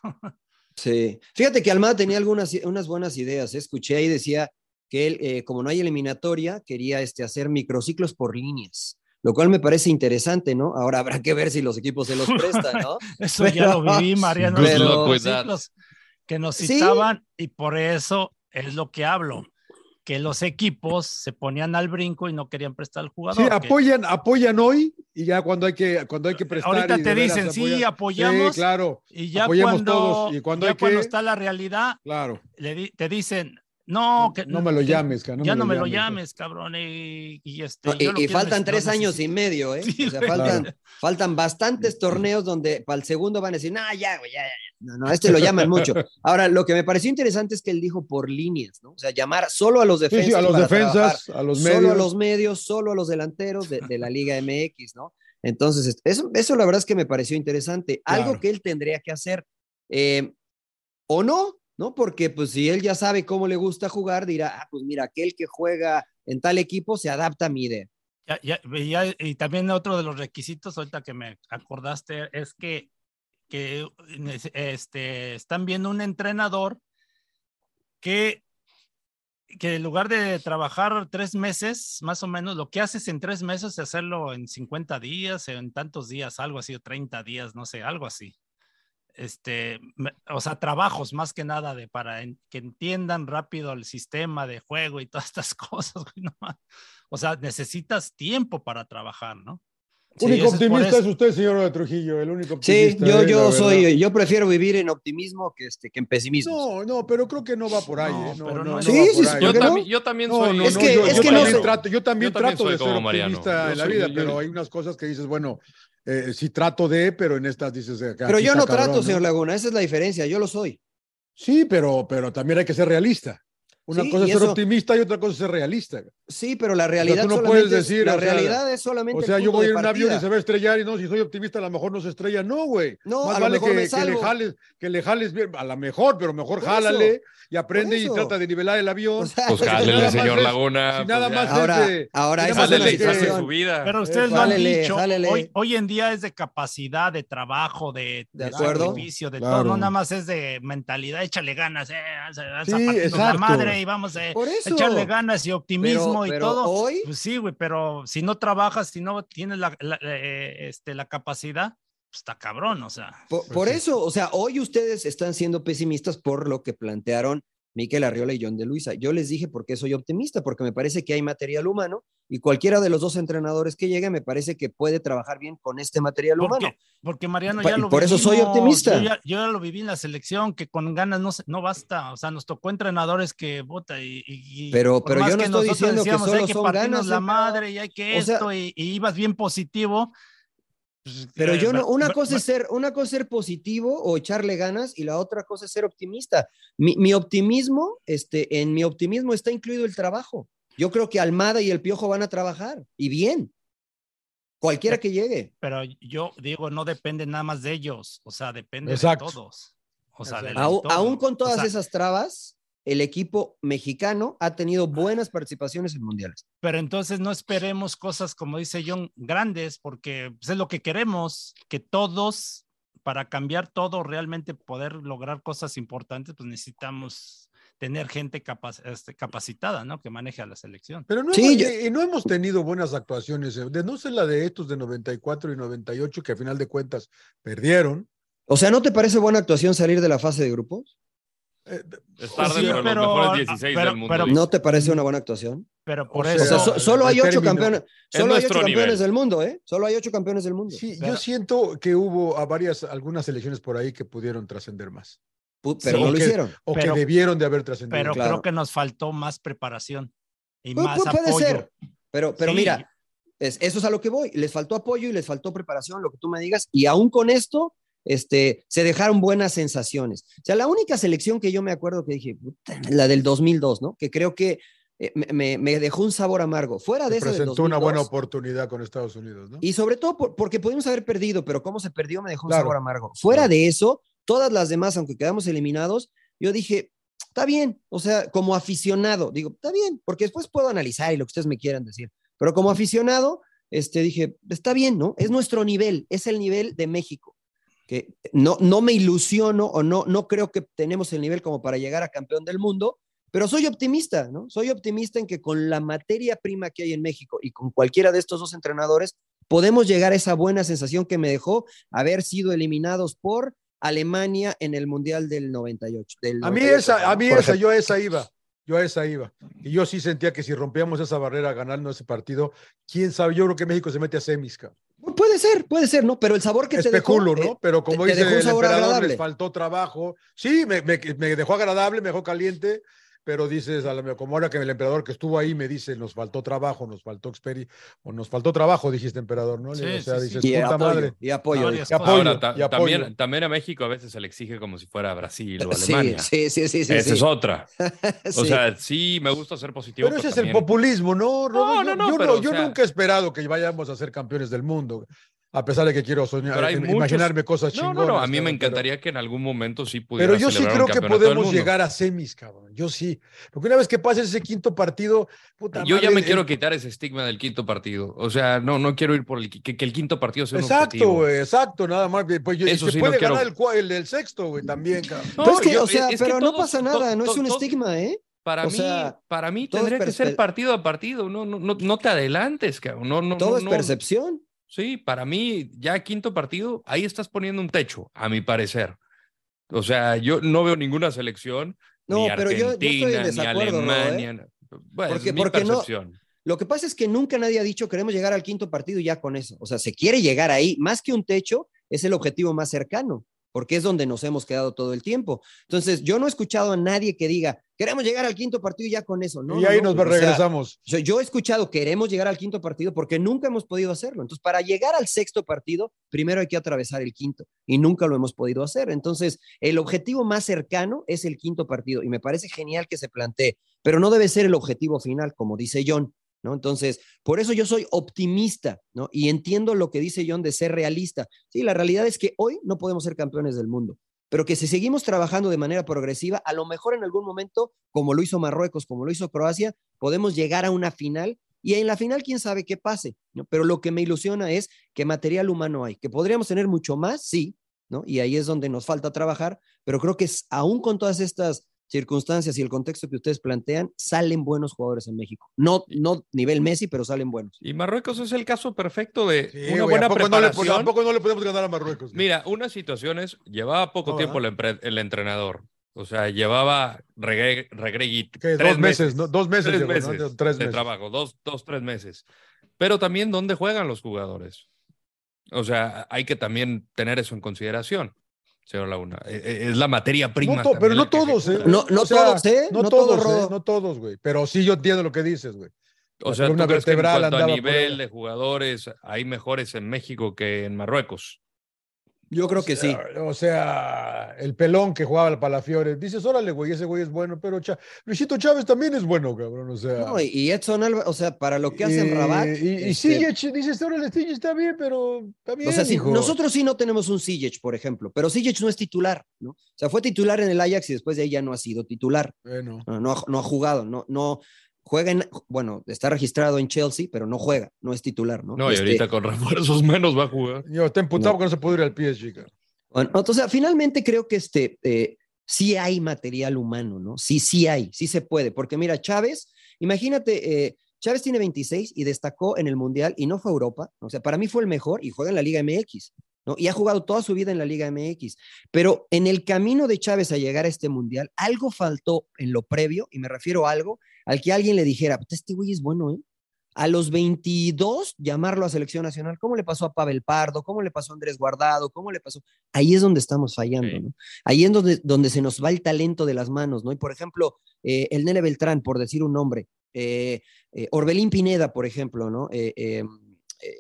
Sí. Fíjate que Almada tenía algunas unas buenas ideas. ¿eh? Escuché ahí decía que él, eh, como no hay eliminatoria, quería este, hacer microciclos por líneas, lo cual me parece interesante, ¿no? Ahora habrá que ver si los equipos se los [LAUGHS] prestan, ¿no? Eso ya lo viví, Mariano, los that. ciclos que nos Sí. citaban y por eso es lo que hablo, que los equipos se ponían al brinco y no querían prestar al jugador. Sí, que apoyan, apoyan hoy y ya cuando hay que, cuando hay que prestar. Ahorita te dicen, sí, apoyan. apoyamos. Sí, claro, y ya apoyamos cuando, todos, y cuando ya hay cuando que- está la realidad, claro. le di- te dicen, no, que no me lo llames, no ya me no me lo llames, cabrón. Y, y este, No, yo lo y, faltan tres años y medio, [LAUGHS] ¿eh? Sí, o sea, faltan, faltan bastantes torneos donde para el segundo van a decir, no, ya, güey, ya, ya, ya". No, no, este lo llaman mucho. Ahora, lo que me pareció interesante es que él dijo por líneas, ¿no? O sea, llamar solo a los defensas. sí, a los trabajar, defensas, a los medios. solo a los medios, solo a los delanteros de, de la Liga MX, ¿no? Entonces, eso, eso la verdad es que me pareció interesante. Algo Claro. que él tendría que hacer, eh, o no, ¿no? Porque pues si él ya sabe cómo le gusta jugar, dirá, ah, pues mira, aquel que juega en tal equipo se adapta a mi idea. Ya- ya- ya- y también otro de los requisitos, ahorita que me acordaste, es que, que este, están viendo un entrenador que, que en lugar de trabajar tres meses, más o menos, lo que haces en tres meses es hacerlo en 50 días, en tantos días, algo así, o 30 días, no sé, algo así. Este, me- o sea, trabajos más que nada de para en- que entiendan rápido el sistema de juego y todas estas [LAUGHS] cosas. güey, no o sea, necesitas tiempo para trabajar, ¿no? Sí, único es optimista eso. es usted, señor de Trujillo, el único Sí, optimista. yo, eh, yo soy, yo prefiero vivir en optimismo que, este, que en pesimismo. No, no, pero creo que no va por ahí. Eh, es- Sí, sí, ahí. ¿por Yo, también, yo también soy. no, Es no, que- yo, es yo que no también sé. trato, yo también Yo también trato soy de ser optimista en la soy- vida, yo- pero hay unas cosas que dices, bueno, eh, sí trato de, pero en estas dices. acá, Pero yo no trato, señor Laguna, esa es la diferencia, yo lo soy. Sí, pero, pero también hay que ser realista. Una Sí, cosa es ser eso- optimista y otra cosa es ser realista. Sí, pero la realidad tú no solamente puedes es- decir, la o sea, realidad es solamente O sea, yo voy en un avión y se va a estrellar y no, si soy optimista, a lo mejor no se estrella. No, güey. No, Más a lo vale mejor que, me que le jales, que le jales bien, a lo mejor, pero mejor Por jálale eso, y aprende y trata de nivelar el avión. O sea, Pues nada jálele, más señor es- Laguna. si nada pues más ya. Ahora, de- ahora nada es más de su vida. Pero Eh, ustedes lo han dicho, hoy, hoy en día es de capacidad, de trabajo, de, De sacrificio, de todo, no nada más es de mentalidad, échale ganas, eh, Sí, la exacto. madre y vamos a echarle ganas y optimismo Pero- y pero todo. hoy- Pues sí, güey, pero si no trabajas, si no tienes la, la- eh, este, la capacidad, pues está cabrón, o sea. Por, Pues por sí. eso, o sea, hoy ustedes están siendo pesimistas por lo que plantearon Miquel Arriola y John de Luisa. Yo les dije por qué soy optimista, porque me parece que hay material humano y cualquiera de los dos entrenadores que llegue me parece que puede trabajar bien con este material humano. Porque, Mariano ya lo por eso soy vivimos, optimista. Yo ya, yo ya lo viví en la selección, que con ganas no, no basta. O sea, nos tocó entrenadores que vota y. y- Pero- pero yo no que estoy diciendo que decíamos, solo hay que son ganas, la emperador". madre y hay que O sea- esto, y, y ibas bien positivo. Pues, Pero yo no, una cosa es ser, una cosa es ser positivo o echarle ganas y la otra cosa es ser optimista. Mi, mi optimismo, este, en mi optimismo está incluido el trabajo. Yo creo que Almada y el Piojo van a trabajar y bien. Cualquiera que llegue. Pero yo digo, no depende nada más de ellos. O sea, depende Exacto. de todos. O sea, Aún, aún con O todas sea, esas trabas, el equipo mexicano ha tenido buenas participaciones en mundiales. Pero entonces no esperemos cosas, como dice John, grandes, porque pues, es lo que queremos, que todos, para cambiar todo, realmente poder lograr cosas importantes, pues necesitamos tener gente capac- este, capacitada, ¿no? Que maneje a la selección. Pero no, Sí, hemos, yo- y no hemos tenido buenas actuaciones, eh, de no ser la de estos de 94 y 98, que a final de cuentas perdieron. O sea, ¿no te parece buena actuación salir de la fase de grupos? Es tarde, Sí, pero, pero- los mejores 16 pero- del mundo. pero- dice. ¿No te parece una buena actuación? Pero por O eso... sea, No, so- solo hay ocho campeones, es solo hay ocho campeones del mundo, ¿eh? Solo hay ocho campeones del mundo. sí, Pero- yo siento que hubo a varias, algunas selecciones por ahí que pudieron trascender más, Pero Sí, no lo que- hicieron. o Pero- que debieron de haber trascendido. pero claro. creo que nos faltó más preparación y más puede apoyo. ser, pero, pero Sí. mira, es- eso es a lo que voy. Les faltó apoyo y les faltó preparación, lo que tú me digas, y aún con esto, este, se dejaron buenas sensaciones. O sea, la única selección que yo me acuerdo que dije, "Puta", la del 2002, ¿no? Que creo que eh, me, dejó un sabor amargo. Fuera de del presentó una 2002, buena oportunidad con Estados Unidos, ¿no? Y sobre todo por- porque pudimos haber perdido, pero cómo se perdió me dejó un sabor amargo. Fuera de eso, todas las demás, aunque quedamos eliminados, yo dije, está bien, o sea, como aficionado, digo, está bien, porque después puedo analizar y lo que ustedes me quieran decir, pero como aficionado, este, dije, está bien, ¿no? Es nuestro nivel, es el nivel de México, que no, no me ilusiono o no, no creo que tenemos el nivel como para llegar a campeón del mundo, pero soy optimista, ¿no? Soy optimista en que con la materia prima que hay en México y con cualquiera de estos dos entrenadores, podemos llegar a esa buena sensación que me dejó haber sido eliminados por Alemania en el Mundial del 98. del A mí 98, esa, a mí esa, yo a esa iba. Yo a esa iba. Y yo sí sentía que si rompíamos esa barrera ganando ese partido, quién sabe, yo creo que México se mete a semis, cabrón. Puede ser, puede ser, ¿no? Pero el sabor que Especulo, te dejó, ¿no? eh, Pero como te- te dice dejó un el sabor emperador, agradable. les faltó trabajo. Sí, me, me- me dejó agradable, me dejó caliente, pero dices, a lo- como ahora que el emperador que estuvo ahí me dice, nos faltó trabajo, nos faltó experiencia, o nos faltó trabajo, dijiste, emperador, ¿no? Sí, o sea, sí, dices, sí. y puta apoyo, madre. y apoyo. Y Ahora, ta- y apoyo. también, también a México a veces se le exige como si fuera Brasil o Alemania. sí, sí, sí, sí, Esa sí. es otra. [LAUGHS] O Sí. sea, sí, me gusta ser positivo. Pero ese es también- el populismo, ¿no? Robert? No, Yo- no, no, yo, pero, o yo sea- nunca he esperado que vayamos a ser campeones del mundo, a pesar de que quiero soñar, muchos- imaginarme cosas No, chingonas. no, no, a mí me pero- encantaría que en algún momento sí pudiera Pero yo sí creo un que podemos llegar a semis, cabrón. Yo sí. Porque una vez que pase ese quinto partido, puta Yo ya me el- quiero quitar ese estigma del quinto partido. O sea, no, no quiero ir por el que, que el quinto partido sea un Exacto, objetivo. güey, exacto, nada más. Pues yo, y Eso se sí, puede no quiero- ganar el, el del sexto, güey, también, cabrón. No, Pero es que, yo- o sea, es que pero no pasa nada, to- no es un to- estigma, ¿eh? Para O mí, sea, para mí tendría que ser partido a partido. No, no, no, no te adelantes, cabrón. No, no, Todo no, es no. percepción. Sí, para mí, ya quinto partido, ahí estás poniendo un techo, a mi parecer. O sea, yo no veo ninguna selección, No, ni pero yo- yo estoy en ni desacuerdo, Ro, ¿eh? Alemania. Bueno, Porque- es mi porque no- percepción. Lo que pasa es que nunca nadie ha dicho queremos llegar al quinto partido ya con eso. O sea, se quiere llegar ahí. Más que un techo, es el objetivo más cercano. Porque es donde nos hemos quedado todo el tiempo. Entonces, yo no he escuchado a nadie que diga, queremos llegar al quinto partido ya con eso, ¿no? y ahí no, nos regresamos. yo, yo, he escuchado, queremos llegar al quinto partido porque nunca hemos podido hacerlo. Entonces, para llegar al sexto partido, primero hay que atravesar el quinto y nunca lo hemos podido hacer. Entonces, el objetivo más cercano es el quinto partido y me parece genial que se plantee, pero no debe ser el objetivo final, como dice John. ¿No? Entonces, por eso yo soy optimista, ¿no? Y entiendo lo que dice John de ser realista. Sí, la realidad es que hoy no podemos ser campeones del mundo, pero que si seguimos trabajando de manera progresiva, a lo mejor en algún momento, como lo hizo Marruecos, como lo hizo Croacia, podemos llegar a una final y en la final quién sabe qué pase, ¿no? Pero lo que me ilusiona es que material humano hay, que podríamos tener mucho más, sí, ¿no? Y ahí es donde nos falta trabajar, pero creo que aún con todas estas circunstancias y el contexto que ustedes plantean, salen buenos jugadores en México. No, no nivel Messi, pero salen buenos. Y Marruecos es el caso perfecto de una buena preparación. No le, tampoco no le podemos ganar a Marruecos. Mira, unas situaciones, llevaba poco tiempo el, el, entrenador. O sea, llevaba regre, tres meses, ¿no? dos meses, tres meses, tres de trabajo, dos, dos, tres meses. Pero también dónde juegan los jugadores. O sea, hay que también tener eso en consideración. Señor Laguna. E, e, es la materia prima. pero no todos, ¿eh? No, no todos, ¿eh? No, todos, ¿eh? No todos, güey. Pero sí yo entiendo lo que dices, güey. O sea, una vertebral en a nivel de jugadores hay mejores en México que en Marruecos? Yo creo que sí. O sea, el pelón que jugaba al Palafiore. Dices, órale, güey, ese güey es bueno, pero Luisito Chávez también es bueno, cabrón. O sea. No, y Edson Alba, o sea, para lo que hacen en Rabat. Y, y este... dices, órale, Sijic está bien, pero bien. O sea, nosotros sí no tenemos un Sijic, por ejemplo, pero Sijic no es titular, ¿no? O sea, fue titular en el Ajax y después de ahí ya no ha sido titular. Bueno. No, no, ha, no ha jugado, no, no, juega en, bueno, está registrado en Chelsea, pero no juega, no es titular, ¿no? No, y este ahorita con [LAUGHS] refuerzos menos va a jugar. Yo, está emputado no. porque no se puede ir al PSG, bueno, entonces, finalmente creo que este, eh, sí hay material humano, ¿no? Sí, sí hay, sí se puede, porque mira, Chávez, imagínate, eh, Chávez tiene 26 y destacó en el Mundial y no fue a Europa, o sea, para mí fue el mejor y juega en la Liga MX, ¿no? Y ha jugado toda su vida en la Liga MX, pero en el camino de Chávez a llegar a este Mundial, algo faltó en lo previo, y me refiero a algo al que alguien le dijera, este güey es bueno, ¿eh? a los 22 llamarlo a selección nacional. ¿Cómo le pasó a Pavel Pardo? ¿Cómo le pasó a Andrés Guardado? ¿Cómo le pasó? Ahí es donde estamos fallando, ¿no? Ahí es donde, donde se nos va el talento de las manos, ¿no? Y por ejemplo, eh, el Nene Beltrán, por decir un nombre, eh, eh, Orbelín Pineda, por ejemplo, ¿no? Em,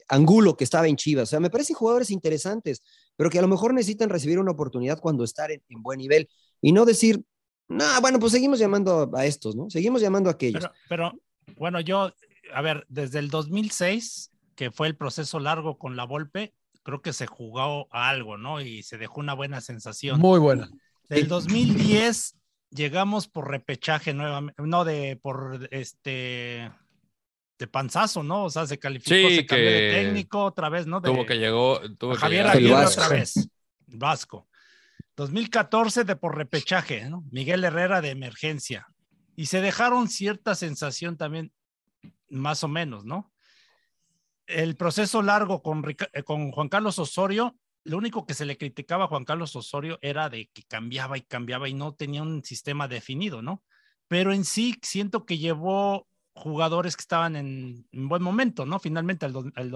Angulo, que estaba en Chivas. O sea, me parecen jugadores interesantes, pero que a lo mejor necesitan recibir una oportunidad cuando en, en buen nivel y no decir, no, bueno, pues seguimos llamando a estos, ¿no? Seguimos llamando a aquellos. pero, pero bueno, yo a ver, desde el 2006, que fue el proceso largo con la Volpe, creo que se jugó a algo, ¿no? Y se dejó una buena sensación. Muy buena. Del 2010 llegamos por repechaje nuevamente, no de por este de panzazo, ¿no? O sea, se calificó, se cambió de técnico otra vez, ¿no? tuvo que llegó, tuvo Javier que Aguirre otra vez. Vasco. 2014 de por repechaje, ¿no? Miguel Herrera de emergencia. Y se dejaron cierta sensación también más o menos, ¿no? El proceso largo con, eh, con Juan Carlos Osorio, lo único que se le criticaba a Juan Carlos Osorio era de que cambiaba y cambiaba y no tenía un sistema definido, ¿no? Pero en sí siento que llevó jugadores que estaban en, buen momento, ¿no? Finalmente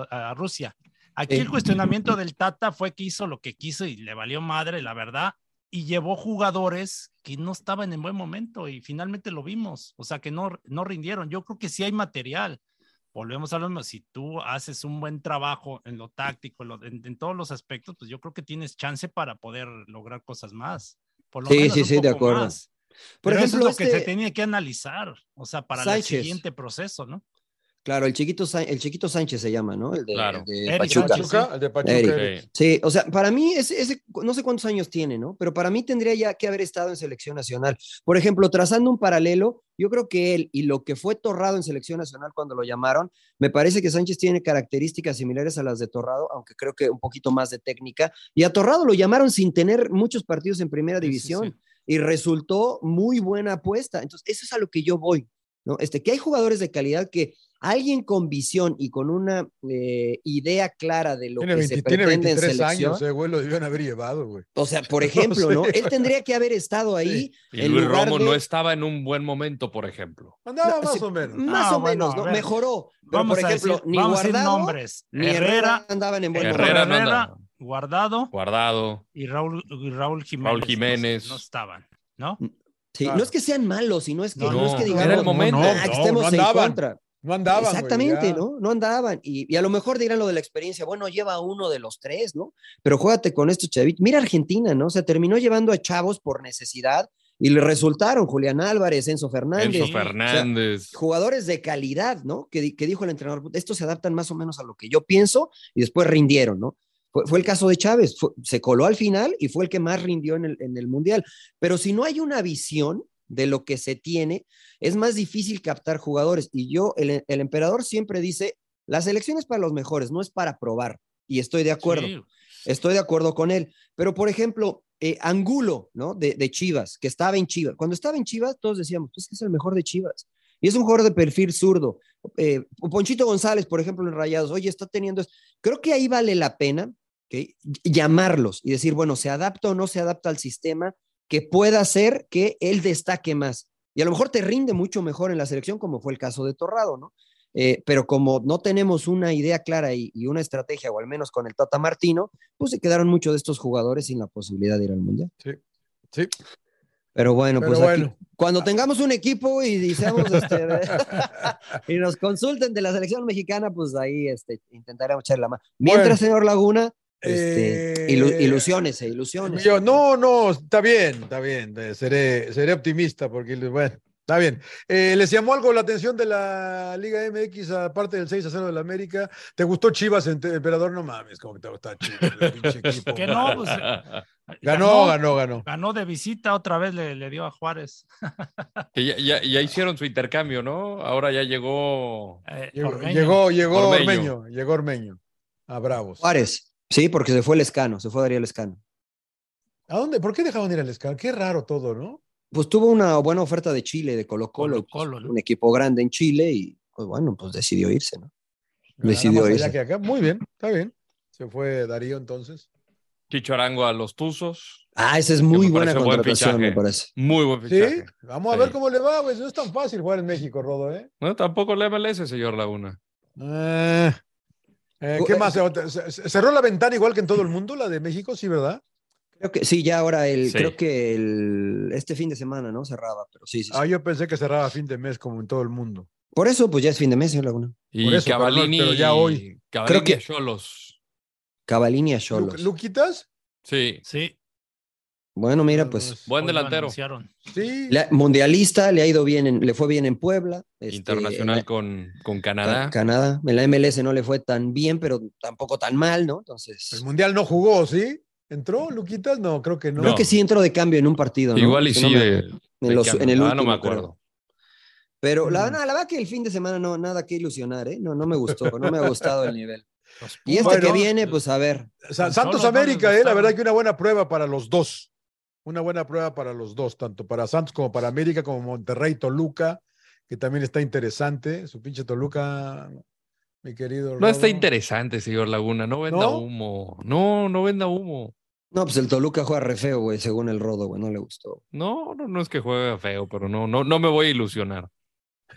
a Rusia. Aquí el cuestionamiento del Tata fue que hizo lo que quiso y le valió madre, la verdad, y llevó jugadores que no estaban en buen momento y finalmente lo vimos, o sea que no, no rindieron. Yo creo que sí hay material. Volvemos a lo mismo, si tú haces un buen trabajo en lo táctico, en, todos los aspectos, pues yo creo que tienes chance para poder lograr cosas más. Por lo sí, menos sí, sí, de acuerdo. Por ejemplo, eso es lo que se este tenía que analizar, o sea, para el siguiente proceso, ¿no? Claro, el chiquito, el chiquito Sánchez se llama, ¿no? El de, claro. de Pachuca. El de Pachuca. Sí, o sea, para mí, ese, ese, no sé cuántos años tiene, ¿no? Pero para mí tendría ya que haber estado en selección nacional. Por ejemplo, trazando un paralelo, yo creo que él y lo que fue Torrado en selección nacional cuando lo llamaron, me parece que Sánchez tiene características similares a las de Torrado, aunque creo que un poquito más de técnica. Y a Torrado lo llamaron sin tener muchos partidos en primera división sí, sí, sí. y resultó muy buena apuesta. Entonces, eso es a lo que yo voy. ¿no? Este, que hay jugadores de calidad que alguien con visión y con una eh, idea clara de lo tiene que 20, se tiene pretende 23 en selección. años, eh, güey, lo debían haber llevado, güey. O sea, por [LAUGHS] ejemplo, ¿no? Él tendría que haber estado ahí. Sí. Y Luis Romo de... no estaba en un buen momento, por ejemplo. Andaba más o menos. Más Ah, o menos, bueno, ¿no? Mejoró. Pero, Vamos por a ejemplo, decir- ni vamos a Guardado nombres. ni Herrera, Herrera andaban en buen Herrera momento. no anda. Guardado Guardado. y Raúl, y Raúl Jiménez. Raúl no- Jiménez. No, estaban, ¿no? Sí, Claro. no es que sean malos, y no es que, No, no, es que no, digamos era el momento. "Ah, que No, estemos no en contra. No andaban. Exactamente. ¿no? No andaban. Y, y a lo mejor dirán lo de la experiencia, bueno, lleva uno de los tres, ¿no? Pero juégate con estos chavitos. Mira Argentina, ¿no? O sea, terminó llevando a chavos por necesidad y le resultaron Julián Álvarez, Enzo Fernández. Enzo Fernández. jugadores de calidad, ¿no? Que, que dijo el entrenador, estos se adaptan más o menos a lo que yo pienso y después rindieron, ¿no? Fue, fue el caso de Chávez, fue- se coló al final y fue el que más rindió en el, en el Mundial. Pero si no hay una visión de lo que se tiene, es más difícil captar jugadores. Y yo, el, el emperador siempre dice, la selección es para los mejores, no es para probar. Y estoy de acuerdo. Sí, Estoy de acuerdo con él. Pero, por ejemplo, eh, Angulo, ¿no? De, de Chivas, que estaba en Chivas. Cuando estaba en Chivas, todos decíamos, pues que es el mejor de Chivas. Y es un jugador de perfil zurdo. Eh, Ponchito González, por ejemplo, en Rayados, oye, está teniendo. esto. Creo que ahí vale la pena ¿ok? llamarlos y decir, bueno, ¿se adapta o no se adapta al sistema que pueda hacer que él destaque más? Y a lo mejor te rinde mucho mejor en la selección, como fue el caso de Torrado, ¿no? Eh, pero como no tenemos una idea clara y, y, una estrategia, o al menos con el Tata Martino, pues se quedaron muchos de estos jugadores sin la posibilidad de ir al Mundial. Sí, sí. Pero bueno, Pero pues bueno. Aquí, cuando tengamos un equipo y dicemos, este, [LAUGHS] y nos consulten de la selección mexicana, pues ahí este, intentaremos echarle la mano. Mientras, Bueno. señor Laguna, este, Eh, ilu- ilusiones, eh, ilusiones. Yo, no, no, está bien, está bien. eh, Seré, seré optimista porque, bueno, está bien. Eh, ¿Les llamó algo la atención de la Liga MX aparte del 6 a 0 de la América? ¿Te gustó Chivas, emperador? No mames, como que te gusta Chivas, el pinche [LAUGHS] equipo. Que no, pues, Ganó, ganó, ganó. Ganó de visita, otra vez le, le dio a Juárez. [LAUGHS] Que ya, ya- ya hicieron su intercambio, ¿no? Ahora ya llegó. Eh, Llegó, llegó, llegó Ormeño. Ormeño. llegó Ormeño. A Bravos. Juárez, sí, porque se fue el escano, se fue Darío Escano. ¿A dónde? ¿Por qué dejaron ir al Escal? Qué raro todo, ¿no? Pues tuvo una buena oferta de Chile, de Colo Colo, Colo-Colo, ¿no? un equipo grande en Chile y pues bueno, pues decidió irse, ¿no? Nada Decidió más allá irse. que acá. Muy bien, está bien. Se fue Darío entonces. Chicho Arango a los Tuzos. Ah, esa es muy buena buen contratación, me parece. Muy buen Sí, fichaje. vamos a Sí. ver cómo le va, güey. No es tan fácil jugar en México, Rodo, ¿eh? No, tampoco la MLS, señor Laguna. Eh, eh, ¿Qué más? ¿Se- se- ¿Cerró la ventana igual que en todo el mundo, la de México? Sí, ¿verdad? Creo que sí, ya ahora el, Sí. creo que el, este fin de semana, ¿no? Cerraba, pero sí, sí, sí. Ah, yo pensé que cerraba a fin de mes como en todo el mundo. Por eso, pues ya es fin de mes, señor Laguna. Y Por eso, pero no- Cavallini. pero ya hoy. Cavallini Creo que- a Cholos. Cavalini a Lu- Cholos. ¿Luquitas? Sí. Sí. Bueno, mira, pues Buen delantero. Sí. le ha- mundialista, le ha ido bien, en- le fue bien en Puebla. este, Internacional en la- con, con Ca- Canadá. Canadá. En la MLS no le fue tan bien, pero tampoco tan mal, ¿no? Entonces, El Mundial no jugó, ¿sí? ¿Entró Luquitas? No, creo que no. creo No. que sí entró de cambio en un partido, ¿no? Igual y Si sí, no me- de, en, los- en el Ah, último, no me acuerdo. Pero la, Mm. la verdad que el fin de semana no, nada que ilusionar, ¿eh? No, no me gustó, no me ha gustado el nivel. [LAUGHS] Y este que viene, pues a ver. Santos América, eh, la verdad que una buena prueba para los dos. Una buena prueba para los dos, tanto para Santos como para América, como Monterrey, Toluca, que también está interesante. Su pinche Toluca, mi querido. No está interesante, señor Laguna. No venda ¿No? humo. No, no venda humo. No, pues el Toluca juega re feo, güey, según el Rodo, güey, no le gustó. No, no, no es que juegue feo, pero no, no, no me voy a ilusionar.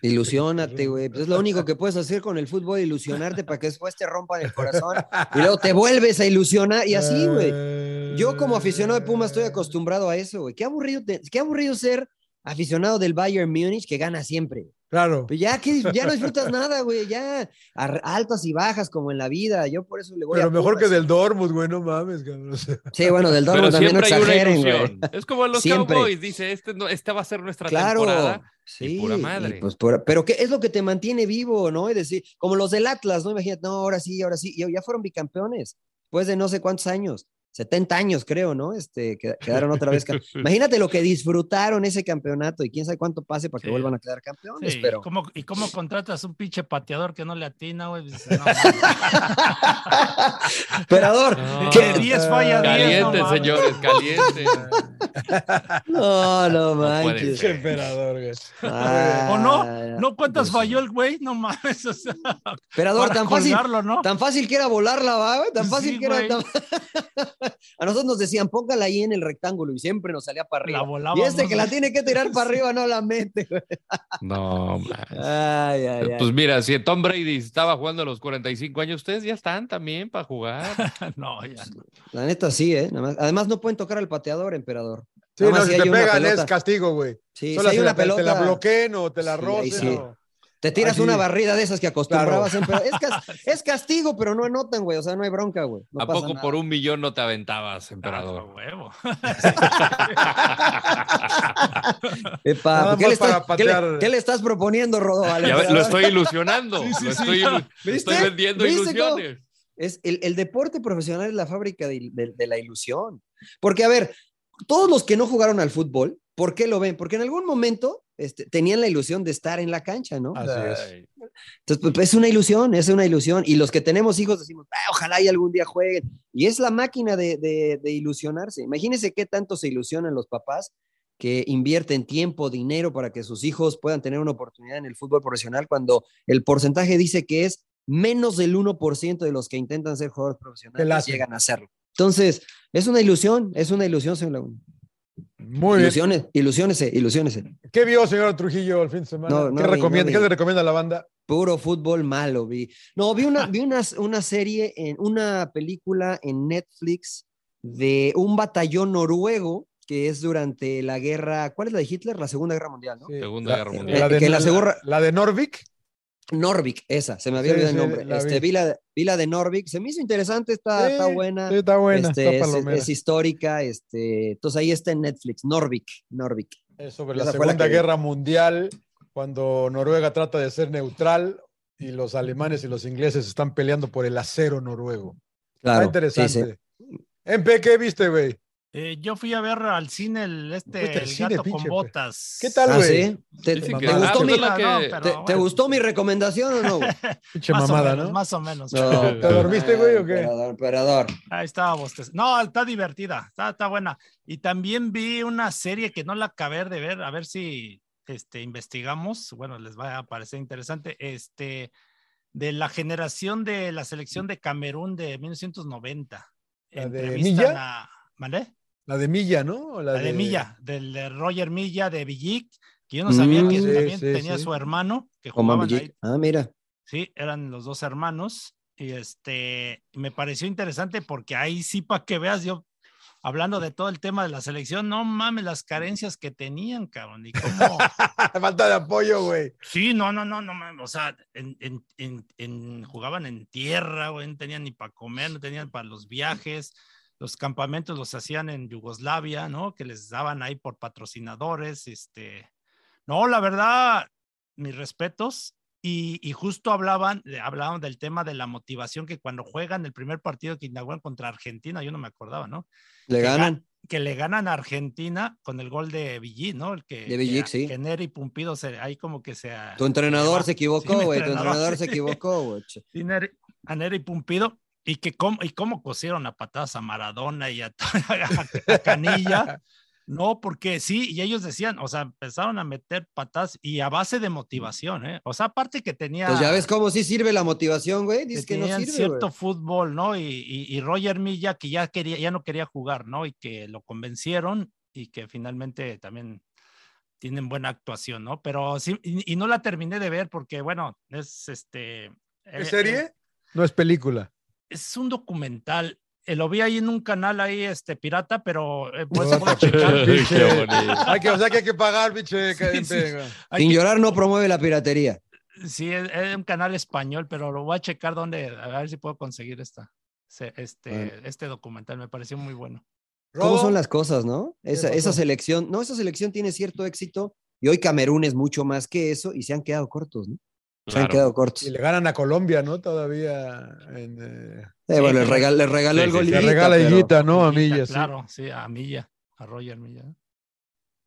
Ilusionate, güey. Pues es lo único que puedes hacer con el fútbol, ilusionarte para que después te rompan el corazón y luego te vuelves a ilusionar y así, güey. Yo como aficionado de Puma estoy acostumbrado a eso, güey. Qué aburrido, te- qué aburrido ser aficionado del Bayern Múnich que gana siempre. Claro. Pero ya, que, ya no disfrutas nada, güey. Ya a- altas y bajas como en la vida. Yo por eso le voy Pero a mejor que del Dortmund, güey, no mames, cabrón. [LAUGHS] Sí, bueno, del Pero Dortmund también no exageren, güey. Es como los Siempre. Cowboys, dice, este, no, esta va a ser nuestra Claro. temporada. Sí, pura y madre. pues pero ¿qué es lo que te mantiene vivo, no? Es decir, como los del Atlas, ¿no? Imagínate, no, ahora sí, ahora sí, y ya fueron bicampeones, después de no sé cuántos años, 70 años creo, ¿no? Este, qued- quedaron otra vez. [LAUGHS] Imagínate lo que disfrutaron ese campeonato y quién sabe cuánto pase para que Sí. vuelvan a quedar campeones, Sí, pero... ¿cómo- ¿Y cómo contratas un pinche pateador que no le atina, güey? No, [LAUGHS] Emperador, No. ¿qué? De 10 falla 10, no Caliente, señores, caliente. [LAUGHS] No, no manches. Qué emperador, güey. Ah, ¿O no? ¿No cuántas pues, falló el güey? No mames. O sea, Emperador, para tan fácil, tan fácil que era volarla, ¿va, güey? Tan Sí, fácil que era. tan- A nosotros nos decían, póngala ahí en el rectángulo y siempre nos salía para La arriba. volábamos. Y este que la tiene que tirar para [LAUGHS] arriba no la mete, güey. No. Ay. Pues mira, si Tom Brady estaba jugando a los 45 años, ustedes ya están también para jugar. [LAUGHS] No, ya. no. La neta sí, ¿eh? Además, no pueden tocar al pateador, emperador. Sí, no, si si te pegan es pelota. castigo, güey. Sí, Solo si hay si una la- te pelota. la bloqueen o te la Sí, rocen. sí. o- Te tiras Ay, una barrida de esas que acostumbrabas, emperador. Es, cas- [LAUGHS] es castigo, pero no anotan, güey. O sea, no hay bronca, güey. No ¿A pasa poco nada. por un millón no te aventabas, Ah, emperador? huevo. [LAUGHS] Epa, ¿qué, le estás, ¿qué le- patear. qué le estás proponiendo, Rodo? Ya lo estoy ilusionando. Sí, sí, lo sí. estoy, ilu- ¿Viste? estoy vendiendo ¿Viste cómo? ilusiones. Es el, el deporte profesional es la fábrica de, de- de la ilusión. Porque, a ver, todos los que no jugaron al fútbol, ¿por qué lo ven? Porque en algún momento este, tenían la ilusión de estar en la cancha, ¿no? Así es. Entonces, pues, es una ilusión, es una ilusión. Y los que tenemos hijos decimos, "Ah, ojalá y algún día jueguen. Y es la máquina de, de- de ilusionarse. Imagínense qué tanto se ilusionan los papás que invierten tiempo, dinero para que sus hijos puedan tener una oportunidad en el fútbol profesional cuando el porcentaje dice que es menos del 1% de los que intentan ser jugadores profesionales llegan a hacerlo. Entonces, es una ilusión, es una ilusión, señor Laguna. Muy bien. Ilusiones, ilusiones, ilusiones. ¿Qué vio, señor Trujillo, el fin de semana? No, no ¿Qué, vi, recomienda, no. ¿Qué le recomienda a la banda? Puro fútbol malo, vi. No, vi una, [LAUGHS] vi una, una serie, en, una película en Netflix de un batallón noruego que es durante la guerra, ¿cuál es la de Hitler? La Segunda Guerra Mundial, ¿no? Sí. Segunda La- Guerra Mundial. La de, Que la la de Norvik. Norvik, esa, se me había Sí, olvidado sí, el nombre. Este, vi. vi. la, vi la de Norvik, se me hizo interesante, está, Sí, está buena. Está buena, Este, está es, histórica, este, entonces ahí está en Netflix, Norvik, Norvik. Es sobre la esa fue la Segunda vi. Guerra Mundial, cuando Noruega trata de ser neutral y los alemanes y los ingleses están peleando por el acero noruego. Claro, está interesante. Empe, ¿qué viste, güey? Eh, yo fui a ver al cine el, este, el cine, gato pinche, con botas. ¿Qué tal, Ah, güey? ¿sí? ¿Te, gustó mi, es la que- no, te- pero te bueno, gustó mi recomendación o no? [LAUGHS] Pinche más o mamada, menos, ¿no? Más o menos. No, ¿Te dormiste, güey, o qué? Emperador, emperador. Ahí estaba bostez- No, está divertida, está, está buena. Y también vi una serie que no la acabé de ver, a ver si este, investigamos. Bueno, les va a parecer interesante. Este, de la generación de la selección de Camerún de 1990. ¿La de Milla? a- ¿Vale? La de Milla, ¿no? La, de... Milla, del de Roger Milla de Villic, que yo no sabía Mm, que sí, también sí, tenía sí. su hermano, que Villic. ahí Ah, mira. Sí, eran los dos hermanos. Y este, me pareció interesante porque ahí sí, para que veas, yo hablando de todo el tema de la selección, no mames las carencias que tenían, cabrón. Y cómo. [LAUGHS] Falta de apoyo, güey. sí, no, no, no, no mames. O sea, en, en- en- en- jugaban en tierra, güey, no tenían ni para comer, no tenían para los viajes. Los campamentos los hacían en Yugoslavia, ¿no? Que les daban ahí por patrocinadores. Este. No, la verdad, mis respetos. Y, y justo hablaban, hablaban del tema de la motivación que cuando juegan el primer partido que inauguran contra Argentina, yo no me acordaba, ¿no? Le Que ganan. Que le ganan a Argentina con el gol de Villic, ¿no? El que, De Villic, que, sí. que Neri Pumpido se, ahí como que se... Tu entrenador se Sí, equivocó, güey. Tu entrenador se sí. equivocó, güey. Sí, a Neri Pumpido. Y que cómo, y cómo cosieron a patadas a Maradona y [LAUGHS] a, a Canilla. No, porque sí, y ellos decían, o sea, empezaron a meter patas y a base de motivación, ¿eh? O sea, aparte que tenía. Pues ya ves cómo sí sirve la motivación, güey. que Dices que no tenían sirve, cierto güey. fútbol, ¿no? Y, y- y Roger Milla, que ya quería, ya no quería jugar, ¿no? Y que lo convencieron y que finalmente también tienen buena actuación, ¿no? Pero sí, y, y no la terminé de ver porque, bueno, es este. eh, ¿Es serie? No es película. Es un documental. Eh, lo vi ahí en un canal ahí, este, pirata, pero eh, pues, No, voy a checar. [LAUGHS] Hay que, o sea que hay que pagar. Sí, sí. Hay Sin que- llorar no promueve la piratería. Sí, es, es un canal español, pero lo voy a checar donde, a ver si puedo conseguir esta, este, Bueno. este documental. Me pareció muy bueno. ¿Cómo son las cosas, no? Esa, esa selección, no, esa selección tiene cierto éxito y hoy Camerún es mucho más que eso y se han quedado cortos, ¿no? Se han quedado cortos. Y le ganan a Colombia, ¿no? Todavía. En, eh, Eh, bueno, Sí, le, regal- le regaló Sí, el sí, gol sí. le regala pero- Higuita, ¿no? A Milla, sí. Claro, sí, a Milla, a Roger Milla.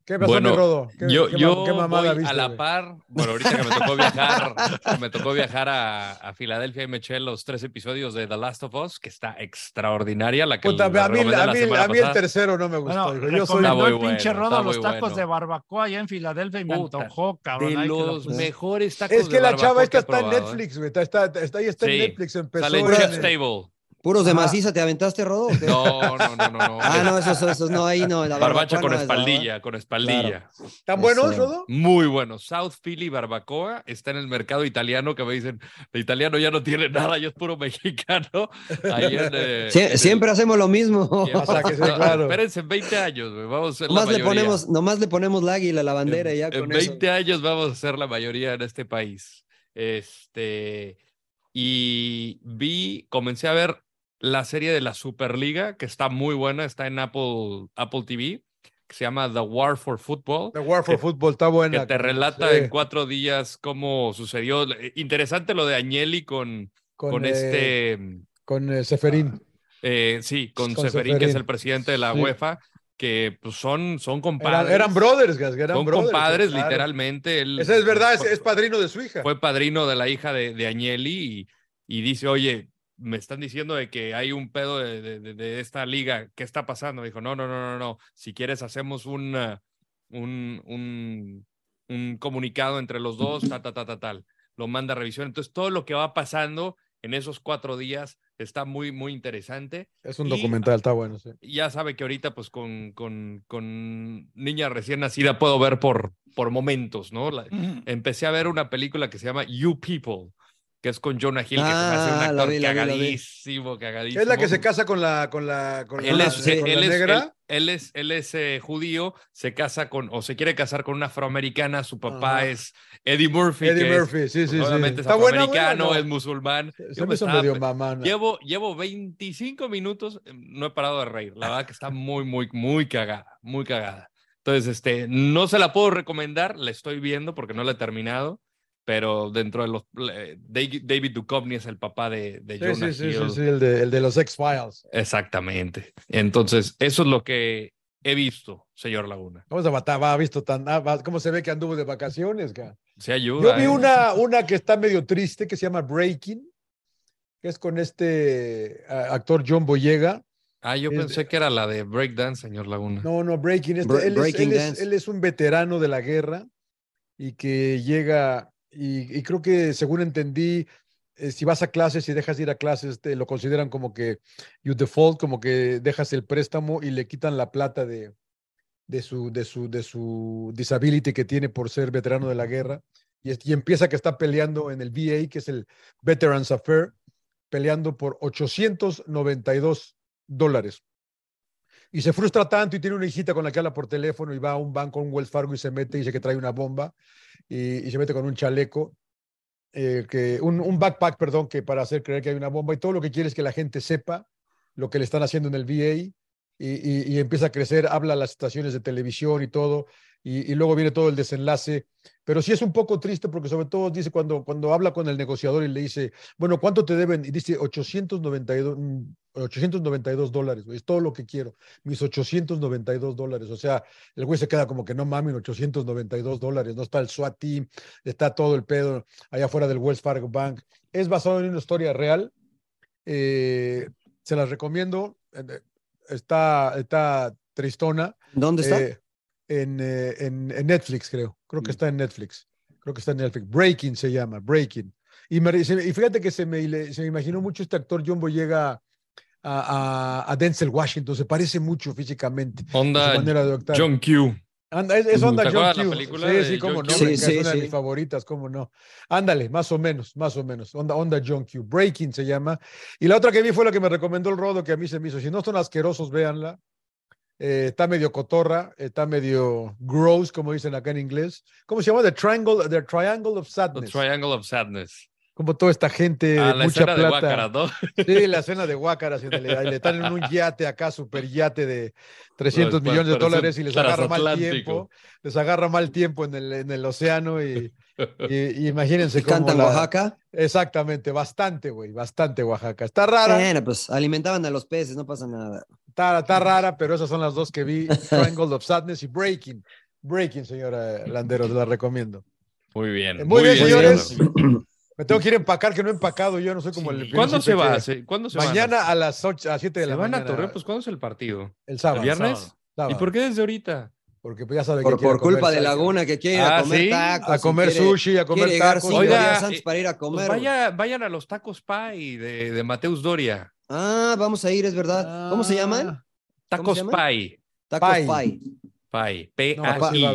¿Qué pasó, Bueno, mi Rodo? ¿Qué, yo qué yo qué mamada voy viste, a la güey? par. Bueno, ahorita que me tocó viajar, [LAUGHS] me tocó viajar a, a Filadelfia y me eché los tres episodios de The Last of Us, que está extraordinaria. La que Puta, la a mí, recomendé a la mí- a mí el tercero no me gustó. Bueno. Yo soy el pinche bueno, Rodo está los tacos bueno. de barbacoa allá en Filadelfia y me Puta, antojó, cabrón. De los mejores tacos Es que de la barbacoa chava esta que está en probado, ¿eh? Netflix, güey. Está, está, está, ahí está en Netflix. Empezó Sale en- Chef en- Stable. ¿Puros de Ajá. maciza te aventaste, Rodo? [LAUGHS] No, no, no, no. no. Ah, no, esos, esos no, ahí no. La Barbacha barbacoa con no es, espaldilla, con espaldilla. ¿Están buenos, Eso. Rodo? Muy bueno. South Philly Barbacoa está en el mercado italiano que me dicen, el italiano ya no tiene nada, ya es puro mexicano. Ahí en, eh, [LAUGHS] Sie- en el- siempre hacemos lo mismo. O sea, que sí, No, claro. Espérense, en 20 años, vamos a ser la Nomás le, mayoría. ponemos, nomás le ponemos la águila, la bandera y ya en, con en eso. 20 años vamos a ser la mayoría en este país. Este, y vi, comencé a ver la serie de la Superliga, que está muy buena, está en Apple, Apple TV, que se llama The War for Football. The War for Que- Football está buena. que te relata Sí, en cuatro días cómo sucedió. Eh, Interesante lo de Agnelli con, con, eh, este, Con eh, Seferín. eh, sí, con, con Seferín, que es el presidente de la Sí. UEFA, que pues, son, son Eran, compadres. eran brothers, gas, eran son brothers. compadres, claro. literalmente. Él, Ese es verdad, es padrino de su hija. Fue padrino de la hija de, de Agnelli y, y dice, oye, me están diciendo de que hay un pedo de, de- de- de esta liga, ¿qué está pasando? Dijo, no, no, no, no, no, si quieres hacemos un, un, un, un comunicado entre los dos, ta, ta, ta, ta, tal. Lo manda a revisión. Entonces, todo lo que va pasando en esos cuatro días está muy, muy interesante. es un y- documental, está bueno, sí. Ya sabe que ahorita, pues, con, con, con niña recién nacida puedo ver por, por momentos, ¿no? La- empecé a ver una película que se llama You People, que es con Jonah Hill, que se me hace un Ah, actor vi, cagadísimo, cagadísimo. Es la que se casa con la, con la, con Él la, es, con sí, la él es- negra. él- él es, él es eh, judío, se casa con, o se quiere casar con una afroamericana, su papá Ajá. es Eddie Murphy, Eddie que es- Murphy, sí, sí, sí. obviamente es Está buena, buena, afroamericano, ¿no? es musulmán. Se Yo me estaba- medio mamana. Llevo, llevo 25 minutos, eh, no he parado de reír. La verdad que está muy, muy, muy cagada, muy cagada. Entonces, este, no se la puedo recomendar, la estoy viendo porque no la he terminado, pero dentro de los... eh, David David Duchovny es el papá de, de Sí, Jonah sí, sí, Hill. sí, sí, el de, el de los X-Files. Exactamente. Entonces, eso es lo que he visto, señor Laguna. ¿Cómo se va, va visto tan, ah, va- cómo se ve que anduvo de vacaciones, ca? Se ayuda. Yo vi ¿eh? una, una que está medio triste que se llama Breaking, que es con este actor John Boyega. Ah, yo es pensé que era la de Breakdance, señor Laguna. No, no, Breaking. este- Bre- él, es, Breaking él es- él es un veterano de la guerra y que llega, y, y creo que según entendí, eh, si vas a clases y dejas de ir a clases, te lo consideran como que you default, como que dejas el préstamo y le quitan la plata de, de, su, de, su, de su disability que tiene por ser veterano de la guerra. Y, y empieza que está peleando en el VA, que es el Veterans Affair, peleando por 892 dólares. Y se frustra tanto y tiene una hijita con la que habla por teléfono y va a un banco, un Wells Fargo y se mete y dice que trae una bomba y, se mete con un chaleco, eh, que, un, un backpack, perdón, que para hacer creer que hay una bomba y todo lo que quiere es que la gente sepa lo que le están haciendo en el VA y, y- empieza a crecer, habla las estaciones de televisión y todo, y, luego viene todo el desenlace. Pero sí es un poco triste porque sobre todo dice cuando, cuando habla con el negociador y le dice, bueno, ¿cuánto te deben? Y dice 892, mm, 892 dólares, güey, es todo lo que quiero, mis 892 dólares. O sea, el güey se queda como que no mames, 892 dólares, no está el SWAT team, está todo el pedo allá afuera del Wells Fargo Bank. Es basado en una historia real. eh, se las recomiendo. eh, Está, está tristona. ¿Dónde está? Eh, en, eh, en, en Netflix, creo. Creo que Mm. está en Netflix. Creo que está en Netflix. Breaking se llama, Breaking. Y, me- se- y fíjate que se me, se me imaginó mucho este actor John Boyega a, a, a Denzel Washington. Se parece mucho físicamente. Onda manera de actuar. John Q. Anda, es, es Ujú. onda ¿Te John Q. Sí, de sí, cómo John no. Sí, sí, es una de sí. mis favoritas, cómo no. Ándale, más o menos, más o menos. Onda, onda John Q. Breaking se llama. Y la otra que vi fue la que me recomendó el Rodo, que a mí se me hizo. Si no son asquerosos, véanla. Eh, está medio cotorra, está medio gross, como dicen acá en inglés. ¿Cómo se llama? The Triangle, the triangle of The Sadness. Triangle of Sadness. Como toda esta gente Ah, de la mucha escena de plata. Guácara, ¿no? Sí, la escena de Guácaras. y le, le están en un yate acá, super yate de 300 Pues, millones de dólares y les agarra mal tiempo. Les agarra mal tiempo en el, en el océano y, y- y imagínense ¿Y cómo cantan la- Oaxaca? Exactamente, bastante, güey, bastante Oaxaca. Está rara, Bueno, pues alimentaban a los peces, no pasa nada. está, está rara, pero esas son las dos que vi, Triangle of Sadness y Breaking. breaking, señora Landeros, la recomiendo. Muy bien. Muy bien, señores. Me tengo que ir a empacar, que no he empacado. Yo no soy como Sí. el. ¿Cuándo se va? que- ¿Cuándo se van? Mañana a las 8, a 7 de ¿Se la van mañana. a Torreón? Pues ¿cuándo es el partido? El ¿El sábado. viernes? sábado. ¿Y por qué desde ahorita? Porque pues ya sabe Por, que por culpa comer de tacos. Laguna que quiere ir Ah, a comer ¿sí? tacos. A comer quiere- sushi, a comer tacos. Oiga, eh, para ir a Pues comer. vaya, vayan a los tacos Pai de, de Mateus Doria. Ah, vamos a ir, es verdad. ¿Cómo se llaman? Ah, Tacos se llama? Pai. Tacos Pai. Pai. Pai. No, papá, sí a a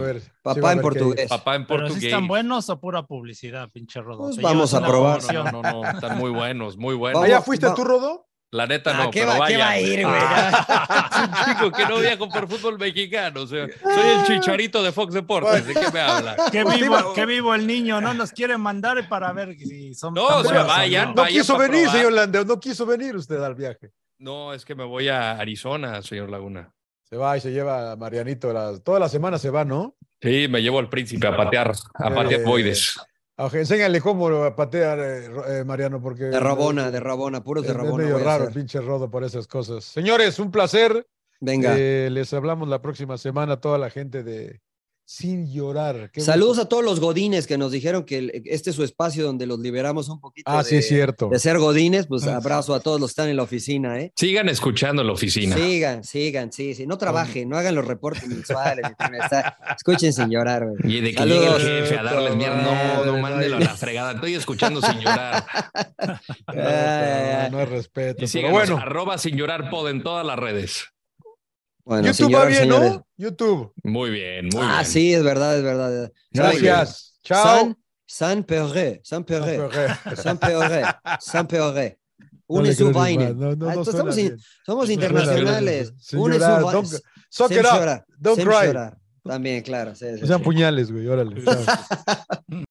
en portugués. Papá en Pero si portugués. están buenos o pura publicidad, pinche Rodo. Pues vamos a probar. No, no, no, están muy buenos, muy [LAUGHS] buenos. ¿Allá fuiste va- tú, Rodo? La neta no, Ah, ¿qué pero va- vaya. qué va a ir, güey? Ah, [LAUGHS] chico que no viajo por fútbol mexicano. O sea, soy el chicharito de Fox Deportes. ¿De qué me habla? [LAUGHS] Qué iba- vivo, qué vivo el niño, ¿no? Nos quieren mandar para ver si son. No, o sea, vayan, no. Quiso venir, probar. señor Landeros. No quiso venir usted al viaje. No, es que me voy a Arizona, señor Laguna. Se va y se lleva a Marianito. las- toda la semana se va, ¿no? Sí, me llevo al príncipe a patear, a patear Eh, boides. Enséñale cómo patear, eh, Ro- eh, Mariano, porque. De Rabona, de Rabona, puros Es, de es Rabona. medio voy a raro el pinche Rodo por esas cosas. Señores, un placer. Venga. Eh, les hablamos la próxima semana a toda la gente de Sin Llorar. Qué Saludos gusto. a todos los godines que nos dijeron que el- este es su espacio donde los liberamos un poquito Ah, de, sí, es cierto. de ser godines. Pues Ah, abrazo a todos los que están en la oficina, ¿eh? Sigan escuchando la oficina. Sigan, sigan, sí, sí. No trabajen, no hagan los reportes mensuales. Escuchen sin llorar, güey. Y de que Saludos. llegue el jefe a darles mierda. No, no, Madre, mándelo a la fregada. Estoy escuchando sin llorar. [LAUGHS] No, no es respeto. Y Pero síganos, bueno, arroba sin llorar pod en todas las redes. Bueno, YouTube va bien, señores. ¿no? YouTube. Muy bien, muy ah, bien. sí, es verdad, es verdad. Gracias. Chao. San, San Perret, San Perret, San Perret, San Perret. no Une su vaina. Ah, somos internacionales. Une su Suck it up. Don't cry. También, claro. sí, sí, No sean sí. puñales, güey. Órale. [LAUGHS]